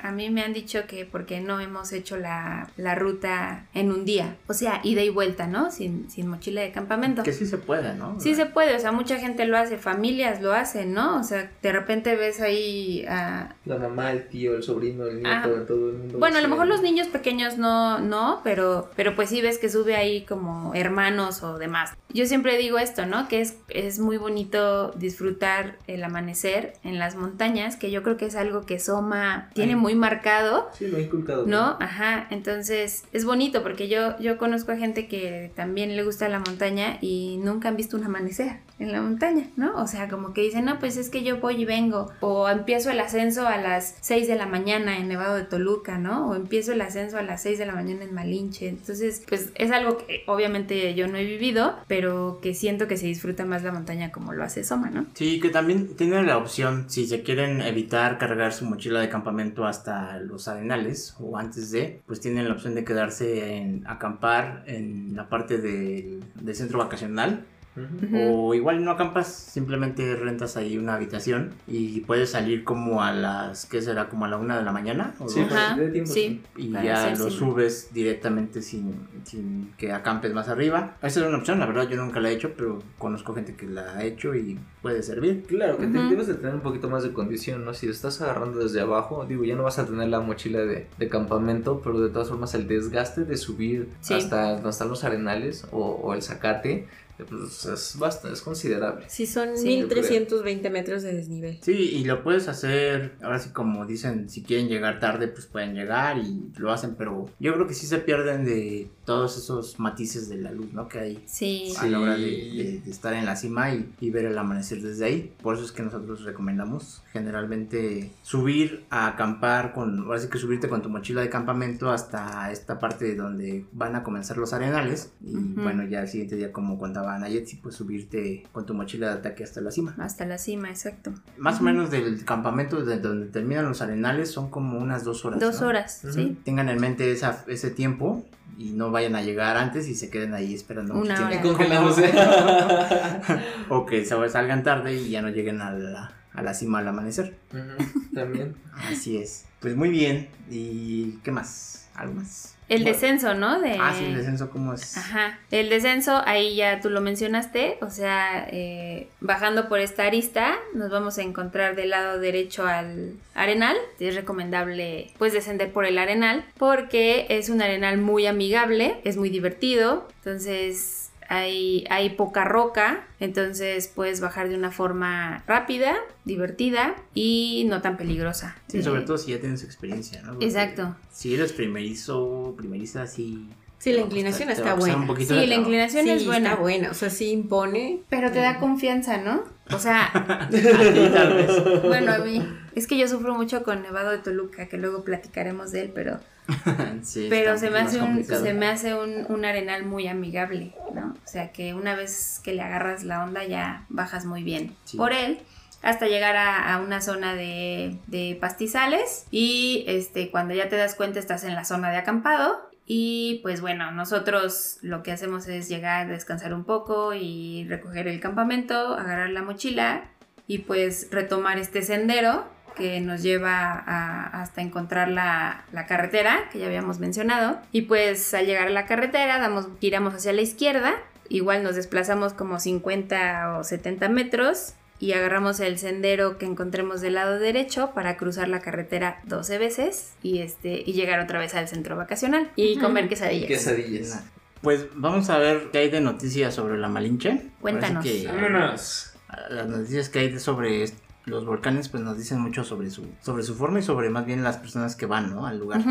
a- a mí me han dicho que porque no hemos hecho la, la ruta en un día, o sea, ida y vuelta, ¿no? Sin, sin mochila de campamento. Que sí se puede, ¿no? Sí se puede, o sea, mucha gente lo hace, familias lo hacen, ¿no? O sea, de repente ves ahí a... La mamá, el tío, el sobrino, el Ah. nieto, todo el mundo. Bueno, a lo mejor los niños pequeños no, no, pero, pero pues sí ves que sube ahí como hermanos o demás. Yo siempre digo esto, ¿no? Que es, es muy bonito disfrutar el amanecer en las montañas, que yo creo que es algo que Soma tiene muy marcado. Sí, lo he inculcado. ¿No? Ajá, entonces es bonito porque yo, yo conozco a gente que también le gusta la montaña y nunca han visto un amanecer en la montaña, ¿no? O sea, como que dicen, no, pues es que yo voy y vengo, o empiezo el ascenso a las 6 de la mañana en Nevado de Toluca, ¿no? O empiezo el ascenso a las 6 de la mañana en Malinche, entonces, pues es algo que obviamente yo no he vivido, pero que siento que se disfruta más la montaña como lo hace Soma, ¿no? Sí, que también tienen la opción, si se quieren evitar cargar su mochila de campamento hasta los arenales o antes de, pues tienen la opción de quedarse en acampar en la parte del centro vacacional. Ujú. O igual no acampas, simplemente rentas ahí una habitación y puedes salir como a las, ¿qué será? Como a la una de la mañana. ¿o Sí, Ajá, dé tiempo, sí. y ya lo cima. subes directamente sin, sin que acampes más arriba. Esa es una opción, la verdad yo nunca la he hecho, pero conozco gente que la ha hecho y puede servir. Claro, que te- Ujú. debes de tener un poquito más de condición, ¿no? Si lo estás agarrando desde abajo, digo, ya no vas a tener la mochila de, de campamento, pero de todas formas el desgaste de subir Sí. hasta donde están los arenales o, o el zacate, eh, pues es bastante, es considerable. Sí, son Sí, 1320 metros de desnivel. Sí, y lo puedes hacer, ahora sí como dicen, si quieren llegar tarde, pues pueden llegar y lo hacen, pero yo creo que sí se pierden de todos esos matices de la luz, ¿no? Que hay Sí. a la hora de, de- de estar en la cima y, y ver el amanecer desde ahí. Por eso es que nosotros recomendamos generalmente subir a acampar con, ahora sí que subirte con tu mochila de campamento hasta esta parte donde van a comenzar los arenales y bueno, ya el siguiente día como contaba Nayetsi, pues subirte con tu mochila de ataque hasta la cima. Hasta la cima, exacto. Más o menos del campamento de donde terminan los arenales son como unas dos horas. Dos ¿no? horas. ¿sí? Tengan en mente esa, ese tiempo y no vayan a llegar antes y se queden ahí esperando mucho Una tiempo. hora. Congelándose. o que salgan tarde y ya no lleguen a la, a la cima al amanecer. También. Así es. Pues muy bien. ¿Y qué más? ¿Algo más? El Bueno. descenso, ¿no? De... Ah, sí, el descenso, ¿cómo es? Ajá, el descenso, ahí ya tú lo mencionaste, o sea, eh, bajando por esta arista, nos vamos a encontrar del lado derecho al arenal. Es recomendable, pues, descender por el arenal, porque es un arenal muy amigable, es muy divertido, entonces hay, hay poca roca, entonces puedes bajar de una forma rápida, divertida y no tan peligrosa. Sí, sobre Eh, todo si ya tienes experiencia, ¿no? Porque Exacto. Si eres primerizo, primeriza, sí. Sí, la inclinación está buena. Sí, la trabajo. inclinación Sí, es buena. está buena. O sea, sí impone. Pero te da confianza, ¿no? O sea, A ti, tal vez. Bueno, a mí. Es que yo sufro mucho con Nevado de Toluca, que luego platicaremos de él, pero, Sí, pero se me hace, un, se me hace un, un arenal muy amigable, ¿no? O sea que una vez que le agarras la onda ya bajas muy bien Sí. por él hasta llegar a, a una zona de, de pastizales y este cuando ya te das cuenta estás en la zona de acampado y pues bueno, nosotros lo que hacemos es llegar, descansar un poco y recoger el campamento, agarrar la mochila y pues retomar este sendero que nos lleva a- hasta encontrar la, la carretera que ya habíamos mencionado. Y pues al llegar a la carretera damos, giramos hacia la izquierda, igual nos desplazamos como 50 o 70 metros y agarramos el sendero que encontremos del lado derecho para cruzar la carretera 12 veces y, este, y llegar otra vez al centro vacacional y comer quesadillas. Quesadillas. Pues vamos a ver qué hay de noticias sobre la Malinche. Cuéntanos. Que Vámonos. las noticias que hay de sobre los volcanes pues nos dicen mucho sobre su sobre su forma y sobre más bien las personas que van, ¿no? al lugar.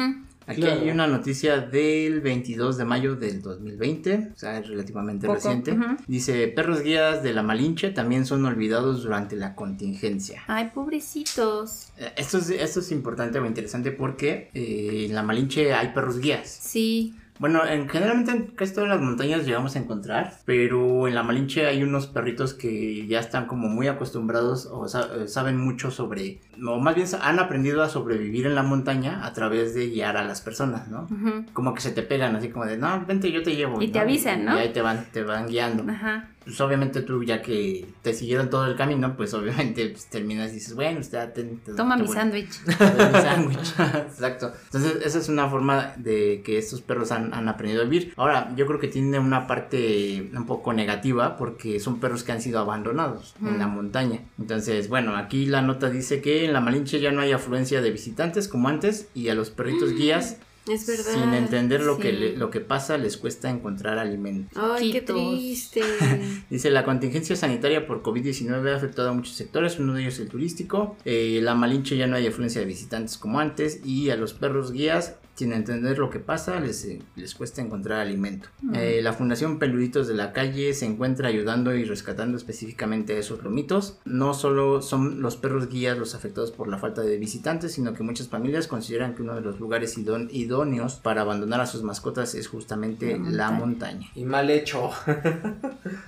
Aquí Claro. hay una noticia del 22 de mayo del 2020, o sea, es relativamente Poco, reciente. Dice, perros guías de la Malinche también son olvidados durante la contingencia. Ay, pobrecitos. Eh, Esto es, esto es importante o interesante porque eh, en la Malinche hay perros guías. Sí. Bueno, en, generalmente en casi todas las montañas llegamos a encontrar, pero en la Malinche hay unos perritos que ya están como muy acostumbrados o sa- eh, saben mucho sobre, o más bien han aprendido a sobrevivir en la montaña a través de guiar a las personas, ¿no? Como que se te pegan así como de, no, vente, yo te llevo. Y te avisan, ¿no? Y ahí te van, te van guiando. Ajá. Pues obviamente tú ya que te siguieron todo el camino, pues obviamente pues, terminas y dices, bueno, ya te, te- Toma te mi sándwich. de mi sándwich. Exacto. Entonces, esa es una forma de que estos perros han, han aprendido a vivir. Ahora, yo creo que tiene una parte un poco negativa porque son perros que han sido abandonados en la montaña. Entonces, bueno, aquí la nota dice que en la Malinche ya no hay afluencia de visitantes como antes y a los perritos guías, Es verdad. sin entender lo, que le- lo que pasa, les cuesta encontrar alimento. Ay, qué triste. Dice, la contingencia sanitaria por COVID-19 ha afectado a muchos sectores, uno de ellos el turístico. Eh, la Malinche ya no hay afluencia de visitantes como antes y a los perros guías, sin entender lo que pasa, les, eh, les cuesta encontrar alimento. Eh, la Fundación Peluditos de la Calle se encuentra ayudando y rescatando específicamente a esos lomitos. No solo son los perros guías los afectados por la falta de visitantes, sino que muchas familias consideran que uno de los lugares idón- idóneos para abandonar a sus mascotas es justamente La montaña. Y mal hecho.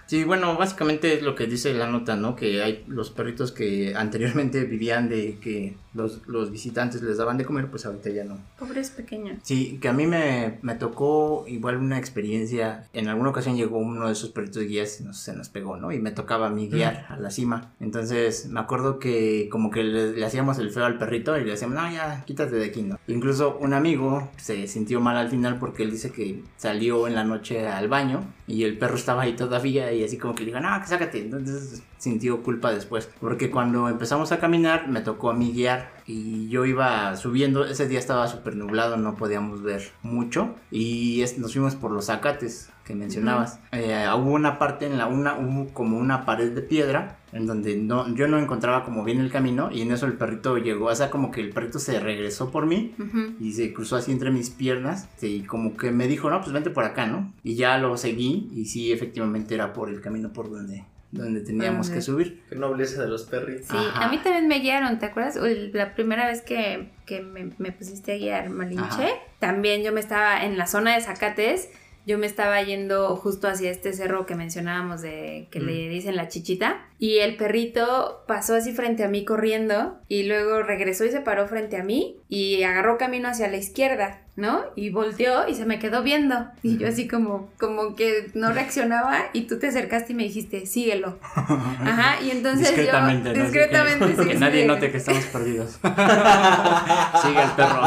Sí, bueno, básicamente es lo que dice la nota, ¿no? Que hay los perritos que anteriormente vivían de que los, los visitantes les daban de comer, pues ahorita ya no. Pobres pequeños. Sí, que a mí me, me tocó igual una experiencia. En alguna ocasión llegó uno de esos perritos guías y nos, se nos pegó, ¿no? Y me tocaba a mí guiar a la cima. Entonces me acuerdo que como que le, le hacíamos el feo al perrito y le decíamos, no, ya, quítate de aquí, ¿no? Incluso un amigo se sintió mal al final porque él dice que salió en la noche al baño y el perro estaba ahí todavía y así como que digo, no, que sácate. Entonces sintió culpa después. Porque cuando empezamos a caminar me tocó a mí guiar y yo iba subiendo. Ese día estaba súper nublado, no podíamos ver mucho. Y es- nos fuimos por los zacates que mencionabas. Eh, hubo una parte en la una, hubo como una pared de piedra en donde no, yo no encontraba como bien el camino y en eso el perrito llegó, o sea, como que el perrito se regresó por mí Ujú. y se cruzó así entre mis piernas este, y como que me dijo, no, pues vente por acá, ¿no? Y ya lo seguí y sí, efectivamente era por el camino por donde, donde teníamos Ajá. que subir. Qué nobleza de los perritos. Sí, Ajá. a mí también me guiaron, ¿te acuerdas? La primera vez que, que me, me pusiste a guiar Malinche, Ajá. también yo me estaba en la zona de Zacates, yo me estaba yendo justo hacia este cerro que mencionábamos de que Mm. le dicen la chichita y el perrito pasó así frente a mí corriendo y luego regresó y se paró frente a mí y agarró camino hacia la izquierda, ¿no? Y volteó y se me quedó viendo y yo así como como que no reaccionaba y tú te acercaste y me dijiste, "Síguelo." Ajá, y entonces discretamente, yo ¿no? discretamente que, sí, que sí, nadie de- note que estamos perdidos. Sigue el perro.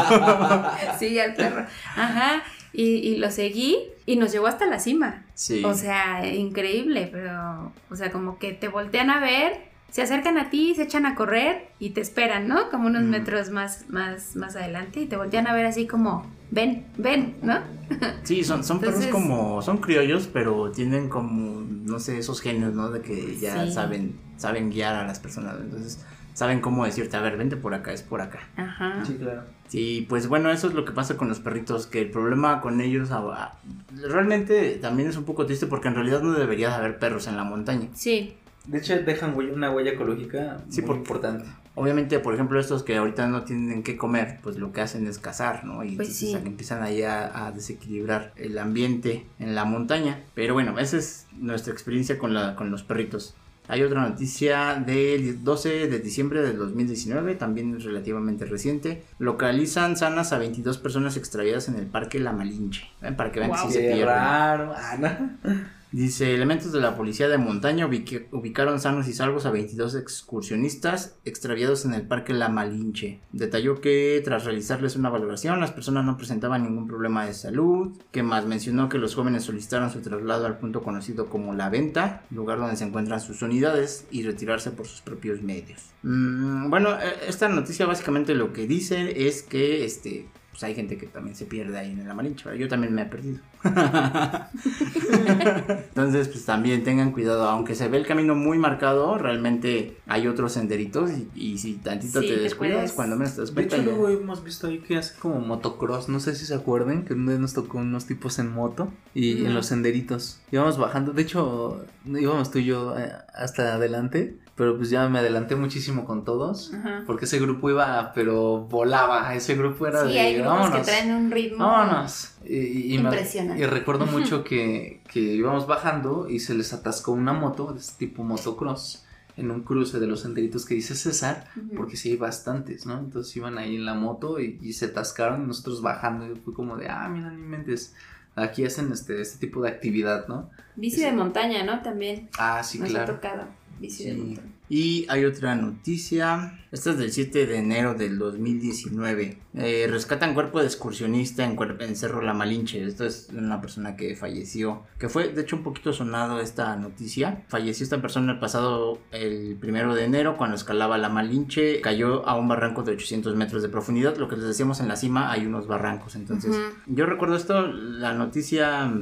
Sigue al perro. Ajá. Y, y lo seguí y nos llevó hasta la cima. Sí. O sea, increíble, pero, o sea, como que te voltean a ver, se acercan a ti, se echan a correr y te esperan, ¿no? Como unos Mm. metros más, más, más adelante y te voltean a ver así como, ven, ven, ¿no? Sí, son, son perros Entonces- como, son criollos, pero tienen como, no sé, esos genios, ¿no? De que ya Sí. saben, saben guiar a las personas. Entonces, saben cómo decirte, a ver, vente por acá, es por acá. Ajá. Sí, claro. Sí, pues bueno, eso es lo que pasa con los perritos, que el problema con ellos ah, realmente también es un poco triste porque en realidad no debería de haber perros en la montaña. Sí. De hecho, dejan huella- una huella ecológica Sí, muy por- importante. Obviamente, por ejemplo, estos que ahorita no tienen que comer, pues lo que hacen es cazar, ¿no? Y Pues entonces sí. empiezan ahí a, a desequilibrar el ambiente en la montaña. Pero bueno, esa es nuestra experiencia con, la, con los perritos. Hay otra noticia del 12 de diciembre del 2019, también es relativamente reciente. Localizan sanas a 22 personas extraviadas en el parque La Malinche. ¿Ven? Para que vean que sí se raro. Ah, no. Dice, elementos de la policía de montaña ubicaron sanos y salvos a 22 excursionistas extraviados en el parque La Malinche. Detalló que tras realizarles una valoración, las personas no presentaban ningún problema de salud. Que más mencionó que los jóvenes solicitaron su traslado al punto conocido como La Venta, lugar donde se encuentran sus unidades, y retirarse por sus propios medios. Mm, bueno, eh, esta noticia básicamente lo que dice es que este pues hay gente que también se pierde ahí en la Malinche. ¿verdad? Yo también me he perdido. Entonces, pues también tengan cuidado, aunque se ve el camino muy marcado, realmente hay otros senderitos y, y si tantito Sí, te descuidas, puedes- cuando menos te das De hecho, luego hemos visto ahí que hace como motocross, no sé si se acuerdan, que una vez nos tocó unos tipos en moto y en los senderitos. Íbamos bajando, de hecho, íbamos tú y yo eh, hasta adelante, pero pues ya me adelanté muchísimo con todos, Ajá. porque ese grupo iba, pero volaba, ese grupo era Sí, de, hay grupos vámonos. que traen un ritmo. Vámonos. Y, y me- Impresionante. y recuerdo mucho que, que íbamos bajando y se les atascó una moto de este tipo motocross en un cruce de los senderitos que dice César, porque sí hay bastantes, ¿no? Entonces iban ahí en la moto y, y se atascaron y nosotros bajando y fue como de, ah, mira, ni mentes, aquí hacen este, este tipo de actividad, ¿no? Bici de montaña, ¿no? También Ah, sí, nos ha claro. tocado. Bici de. Y hay otra noticia. Esta es del 7 de enero del 2019. Eh, rescatan cuerpo de excursionista en, en Cerro La Malinche. Esto es una persona que falleció. Que fue, de hecho, un poquito sonado esta noticia. Falleció esta persona el pasado, el primero de enero, cuando escalaba La Malinche. Cayó a un barranco de 800 metros de profundidad. Lo que les decíamos en la cima, hay unos barrancos. Entonces, yo recuerdo esto, la noticia,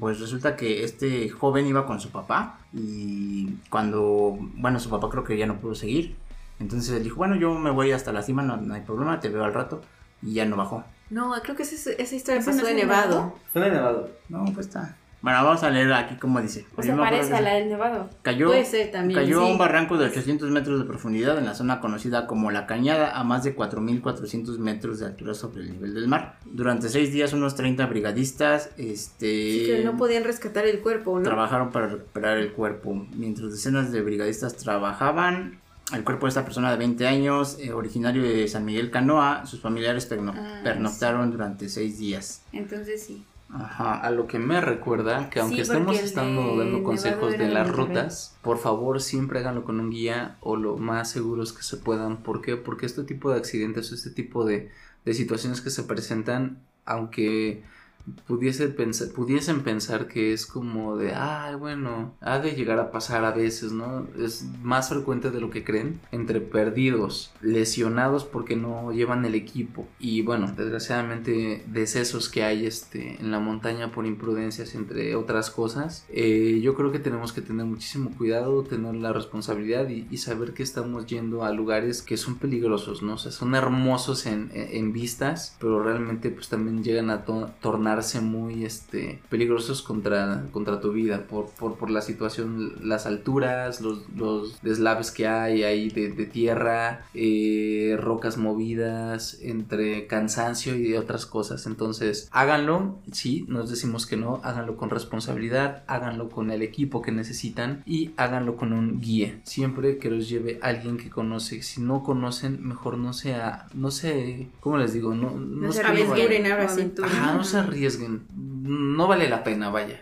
pues resulta que este joven iba con su papá y cuando, bueno, su papá creo que ya no pudo seguir, entonces él dijo, bueno, yo me voy hasta la cima, no, no hay problema, te veo al rato y ya no bajó. No, creo que esa, esa historia ¿Esa pasó no de. Nevado? Fue de Nevado. No, pues está. Bueno, vamos a leer aquí cómo dice. O sea, parece a la del Nevado. Cayó, Puede ser también. cayó sí. un barranco de 800 metros de profundidad en la zona conocida como La Cañada a más de 4.400 metros de altura sobre el nivel del mar. Durante seis días unos 30 brigadistas este, Sí, que no podían rescatar el cuerpo, ¿no? trabajaron para recuperar el cuerpo. Mientras decenas de brigadistas trabajaban, el cuerpo de esta persona de 20 años, eh, originario de San Miguel Canoa, sus familiares perno- Ah, pernoctaron durante seis días. Entonces sí. Ajá. A lo que me recuerda que aunque Sí, estemos de estando dando consejos de las rutas, por favor siempre háganlo con un guía o lo más seguros que se puedan. ¿Por qué? Porque este tipo de accidentes o este tipo de, de situaciones que se presentan, aunque pudiese pensar, pudiesen pensar que es como de, ay, bueno, ha de llegar a pasar a veces, ¿no? Es más frecuente de lo que creen, entre perdidos, lesionados porque no llevan el equipo y bueno, desgraciadamente decesos que hay este, en la montaña por imprudencias, entre otras cosas, eh, yo creo que tenemos que tener muchísimo cuidado, tener la responsabilidad y, y saber que estamos yendo a lugares que son peligrosos, ¿no? O sea, son hermosos en, en- en vistas, pero realmente pues también llegan a to- tornarse muy este, peligrosos contra, contra tu vida por, por, por la situación, las alturas, los, los deslaves que hay ahí de, de tierra, eh, rocas movidas, entre cansancio y otras cosas. Entonces, háganlo, sí, nos decimos que no, háganlo con responsabilidad, háganlo con el equipo que necesitan y háganlo con un guía. Siempre que los lleve alguien que conoce. Si no conocen, mejor no sea, no sé, ¿cómo les digo? No, no, No se arriesguen ahora. Ajá, no se arriesguen. Gezgin No vale la pena, vaya.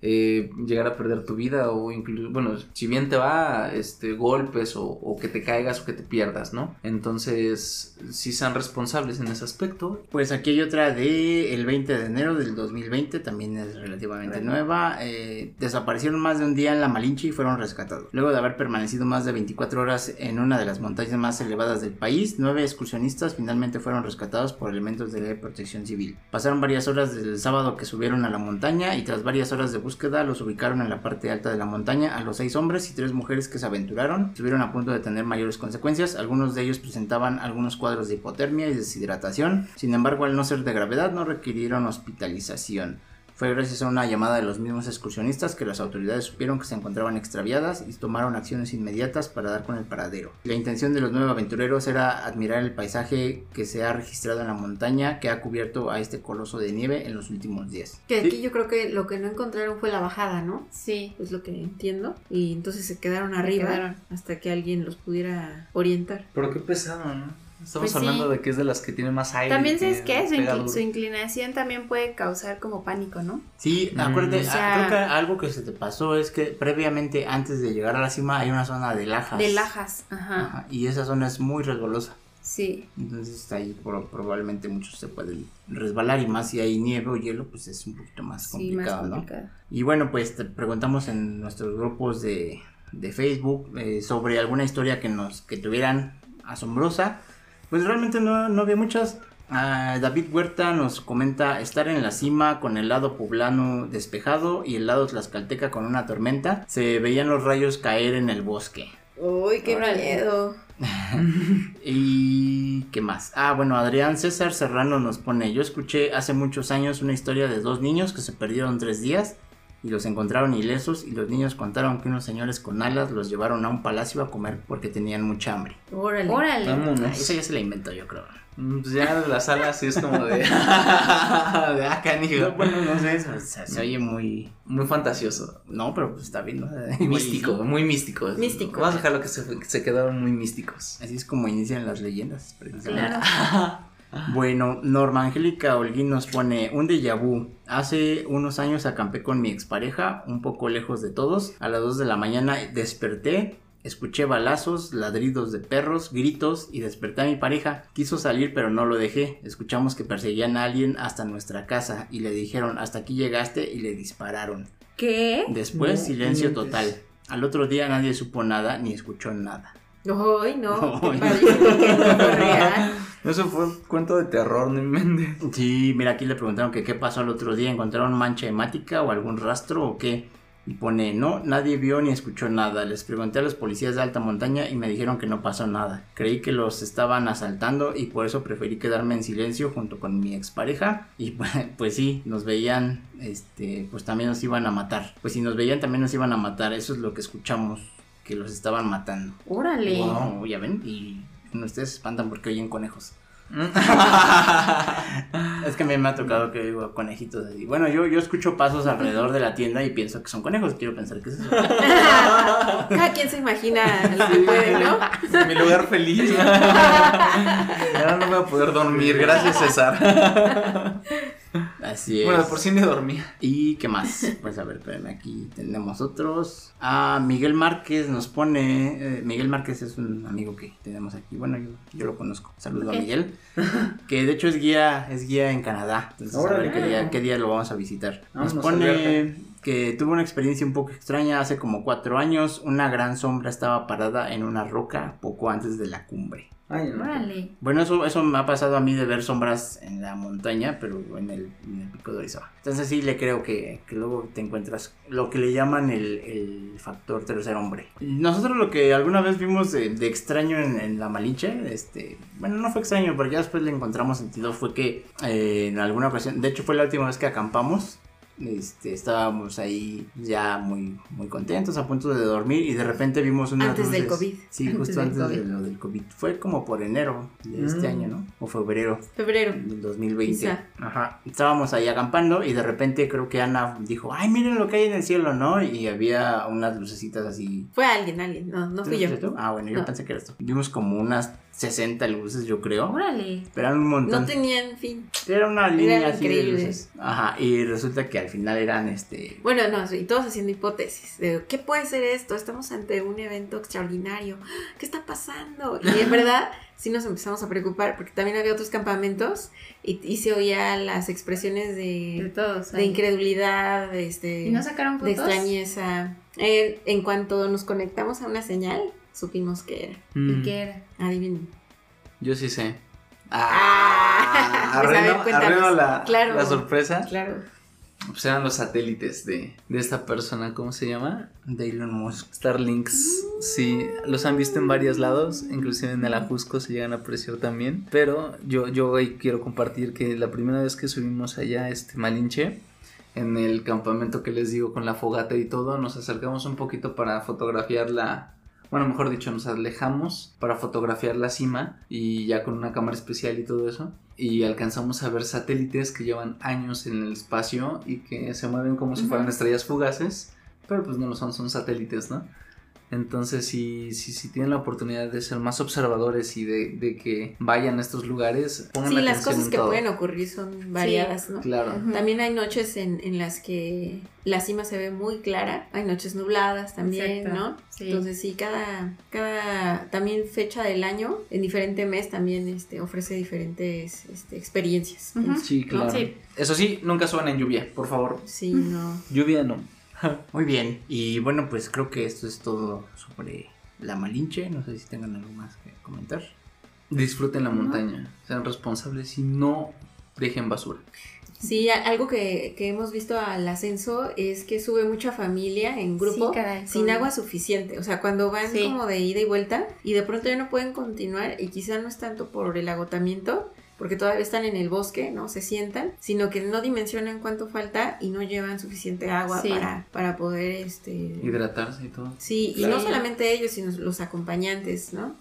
Eh, llegar a perder tu vida o incluso, bueno, si bien te va, este, golpes o, o que te caigas o que te pierdas, ¿no? Entonces, si sean responsables en ese aspecto. Pues aquí hay otra de el 20 de enero del 2020, también es relativamente nueva. Eh, desaparecieron más de un día en la Malinche y fueron rescatados. Luego de haber permanecido más de 24 horas en una de las montañas más elevadas del país, nueve excursionistas finalmente fueron rescatados por elementos de protección civil. Pasaron varias horas desde el sábado que subieron a la montaña y tras varias horas de búsqueda los ubicaron en la parte alta de la montaña a los seis hombres y tres mujeres que se aventuraron. Estuvieron a punto de tener mayores consecuencias. Algunos de ellos presentaban algunos cuadros de hipotermia y deshidratación. Sin embargo, al no ser de gravedad, no requirieron hospitalización. Fue gracias a una llamada de los mismos excursionistas que las autoridades supieron que se encontraban extraviadas y tomaron acciones inmediatas para dar con el paradero. La intención de los nueve aventureros era admirar el paisaje que se ha registrado en la montaña que ha cubierto a este coloso de nieve en los últimos días. Que Sí. aquí yo creo que lo que no encontraron fue la bajada, ¿no? Sí. Es lo que entiendo. Y entonces se quedaron arriba quedaron. hasta que alguien los pudiera orientar. Pero qué pesado, ¿no? Estamos Pues sí. hablando de que es de las que tiene más aire. También que sabes qué, su, su inclinación también puede causar como pánico, ¿no? Sí, Mm. acuérdate, O sea- ah, creo que algo que se te pasó es que previamente antes de llegar a la cima hay una zona de lajas. De lajas, ajá. Ajá, y esa zona es muy resbalosa. Sí. Entonces ahí pro- probablemente muchos se pueden resbalar y más si hay nieve o hielo, pues es un poquito más Sí, más complicado, ¿no? complicado. Y bueno, pues te preguntamos en nuestros grupos de, de Facebook eh, sobre alguna historia que nos que tuvieran asombrosa. Pues realmente no, no había muchas. Ah, David Huerta nos comenta estar en la cima con el lado poblano despejado y el lado tlaxcalteca con una tormenta. Se veían los rayos caer en el bosque. Uy, qué miedo. ¿Y qué más? Ah, bueno, Adrián César Serrano nos pone, yo escuché hace muchos años una historia de dos niños que se perdieron tres días y los encontraron ilesos y los niños contaron que unos señores con alas los llevaron a un palacio a comer porque tenían mucha hambre. Órale. Órale. Ah, Vámonos. Eso ya se la inventó yo creo. Mm, Pues ya de la sala sí es como de. de acá, No, bueno, no sé, o sea, se oye muy... Muy fantasioso. No, pero pues está bien, ¿no? Místico, muy místico. Místico. Vamos a dejarlo que se, que se quedaron muy místicos. sí. Así es como inician las leyendas. precisamente. Claro. Bueno, Norma Angélica Holguín nos pone un déjà vu. Hace unos años acampé con mi expareja, un poco lejos de todos. A las 2 de la mañana desperté, escuché balazos, ladridos de perros, gritos y desperté a mi pareja. Quiso salir pero no lo dejé. Escuchamos que perseguían a alguien hasta nuestra casa y le dijeron hasta aquí llegaste y le dispararon. ¿Qué? Después No silencio total. Al otro día nadie supo nada ni escuchó nada. Ay, no. Ay. Eso fue un cuento de terror, no inventes. Sí, mira, aquí le preguntaron que qué pasó al otro día, ¿encontraron mancha hemática o algún rastro o qué? Y pone, no, nadie vio ni escuchó nada. Les pregunté a los policías de alta montaña y me dijeron que no pasó nada. Creí que los estaban asaltando y por eso preferí quedarme en silencio junto con mi expareja. Y pues, pues sí, nos veían, este, pues también nos iban a matar. Pues si nos veían también nos iban a matar, eso es lo que escuchamos, que los estaban matando. Órale. Wow, ya ven, y ustedes se espantan porque oyen conejos. Es que a mí me ha tocado que digo conejitos así. Bueno, yo, yo escucho pasos alrededor de la tienda y pienso que son conejos. Quiero pensar que es eso. Cada quien se imagina lo que puede, ¿no? Mi lugar feliz. Ahora no voy a poder dormir. Gracias, César. Así es. Bueno, de por sí ni dormía. ¿Y qué más? Pues a ver, espérenme, aquí tenemos otros. Ah, Miguel Márquez nos pone. eh, Miguel Márquez es un amigo que tenemos aquí. Bueno, yo, yo lo conozco. Saludo a Miguel. Que de hecho es guía, es guía en Canadá. Entonces, a ver qué día, qué día lo vamos a visitar. Nos Vámonos pone. Que tuvo una experiencia un poco extraña hace como cuatro años. Una gran sombra estaba parada en una roca poco antes de la cumbre. Ay, no. Órale. Bueno, eso, eso me ha pasado a mí de ver sombras en la montaña, pero en el, en el pico de Orizaba. Entonces sí le creo que, que luego te encuentras lo que le llaman el, el factor tercer hombre. Nosotros lo que alguna vez vimos de, de extraño en, en la Malinche, este, bueno, no fue extraño, pero ya después le encontramos sentido, fue que eh, en alguna ocasión, de hecho fue la última vez que acampamos, este, estábamos ahí ya muy, muy contentos, a punto de dormir y de repente vimos unas Antes del. COVID. Sí, Antes justo del antes de lo del COVID. Fue como por enero de este Mm. año, ¿no? O febrero Febrero. del 2020. Quizá. Ajá. Estábamos ahí acampando y de repente creo que Ana dijo, ay, miren lo que hay en el cielo, ¿no? Y había unas lucecitas así. Fue alguien, alguien. No, no fui ¿Tú yo. tú? Ah, bueno, yo No. pensé que eras tú. Vimos como unas 60 luces, yo creo. Órale. Pero eran un montón. No tenían fin. Era una línea así de luces. Ajá. Y resulta que al final eran este. Bueno, no, sí, todos haciendo hipótesis. De, ¿Qué puede ser esto? Estamos ante un evento extraordinario. ¿Qué está pasando? Y en verdad, sí nos empezamos a preocupar porque también había otros campamentos y, y se oían las expresiones De de, todos. de ahí. incredulidad, este, ¿Y no sacaron de fotos? extrañeza. Eh, en cuanto nos conectamos a una señal, supimos que era. ¿Y Mm, qué era? Adivinen. Yo sí sé. Ah, pues a ver, la, Claro. la sorpresa. Claro. Pues eran los satélites de, de esta persona, ¿cómo se llama? De Elon Musk. Starlinks, sí, los han visto en varios lados, inclusive en el Ajusco se llegan a apreciar también, pero yo, yo hoy quiero compartir que la primera vez que subimos allá, este Malinche, en el campamento que les digo con la fogata y todo, nos acercamos un poquito para fotografiar la, bueno, mejor dicho, nos alejamos para fotografiar la cima y ya con una cámara especial y todo eso. Y alcanzamos a ver satélites que llevan años en el espacio y que se mueven como si fueran estrellas fugaces, pero pues no lo son, son satélites, ¿no? Entonces, si, si, si tienen la oportunidad de ser más observadores y de, de que vayan a estos lugares, pongan Sí, las cosas en que todo. pueden ocurrir son variadas, ¿no? Claro. También hay noches en, en las que la cima se ve muy clara, hay noches nubladas también, Exacto. ¿no? Sí. Entonces sí, cada, cada también fecha del año, en diferente mes también este, ofrece diferentes este, experiencias. Sí, claro. Sí. Eso sí, nunca suban en lluvia, por favor. Sí, no. Lluvia no. Muy bien. Y bueno, pues creo que esto es todo sobre la Malinche. No sé si tengan algo más que comentar. Disfruten la montaña, sean responsables y no dejen basura. Sí, algo que, que hemos visto al ascenso es que sube mucha familia en grupo Sí, caray, sin agua suficiente. O sea, cuando van Sí. como de ida y vuelta y de pronto ya no pueden continuar y quizá no es tanto por el agotamiento, porque todavía están en el bosque, ¿no? Se sientan, sino que no dimensionan cuánto falta y no llevan suficiente agua Sí. para, para poder, este... Hidratarse y todo. Sí, y no solamente ellos, sino los acompañantes, ¿no?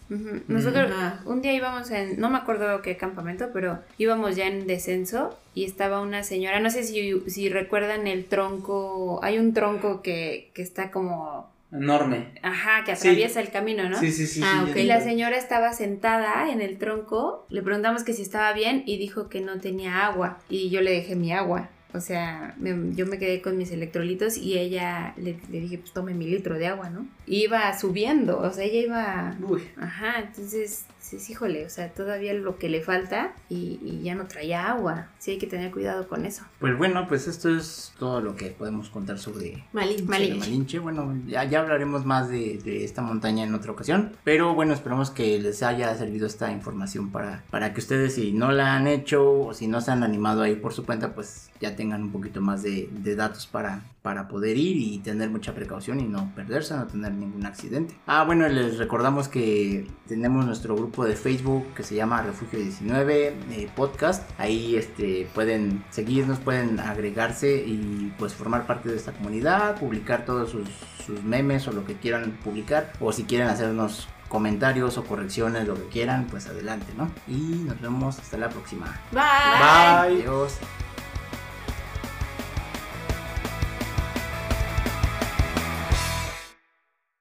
Nosotros un día íbamos en, no me acuerdo qué campamento, pero íbamos ya en descenso y estaba una señora, no sé si, si recuerdan el tronco, hay un tronco que, que está como, Enorme. ajá, que Sí. atraviesa el camino, ¿no? Sí, sí, sí. Ah, sí, ok. Y la señora estaba sentada en el tronco, le preguntamos que si estaba bien y dijo que no tenía agua y yo le dejé mi agua. O sea, me- yo me quedé con mis electrolitos y ella le, le dije, pues tome mi litro de agua, ¿no? Y iba subiendo, o sea, ella iba... Uy. Ajá, entonces, híjole, o sea, todavía lo que le falta y, y ya no traía agua. Sí hay que tener cuidado con eso. Pues bueno, pues esto es todo lo que podemos contar sobre Malinche. Malinche. Malinche. Bueno, ya, ya hablaremos más de, de esta montaña en otra ocasión. Pero bueno, esperamos que les haya servido esta información para, para que ustedes, si no la han hecho o si no se han animado ahí por su cuenta, pues ya tengan un poquito más de, de datos para, para poder ir y tener mucha precaución y no perderse, no tener ningún accidente. Ah, bueno, les recordamos que tenemos nuestro grupo de Facebook que se llama Refugio 19 eh, Podcast. Ahí este, pueden seguirnos, pueden agregarse y pues formar parte de esta comunidad, publicar todos sus, sus memes o lo que quieran publicar. O si quieren hacernos comentarios o correcciones, lo que quieran, pues adelante, ¿no? Y nos vemos hasta la próxima. Bye. Adiós.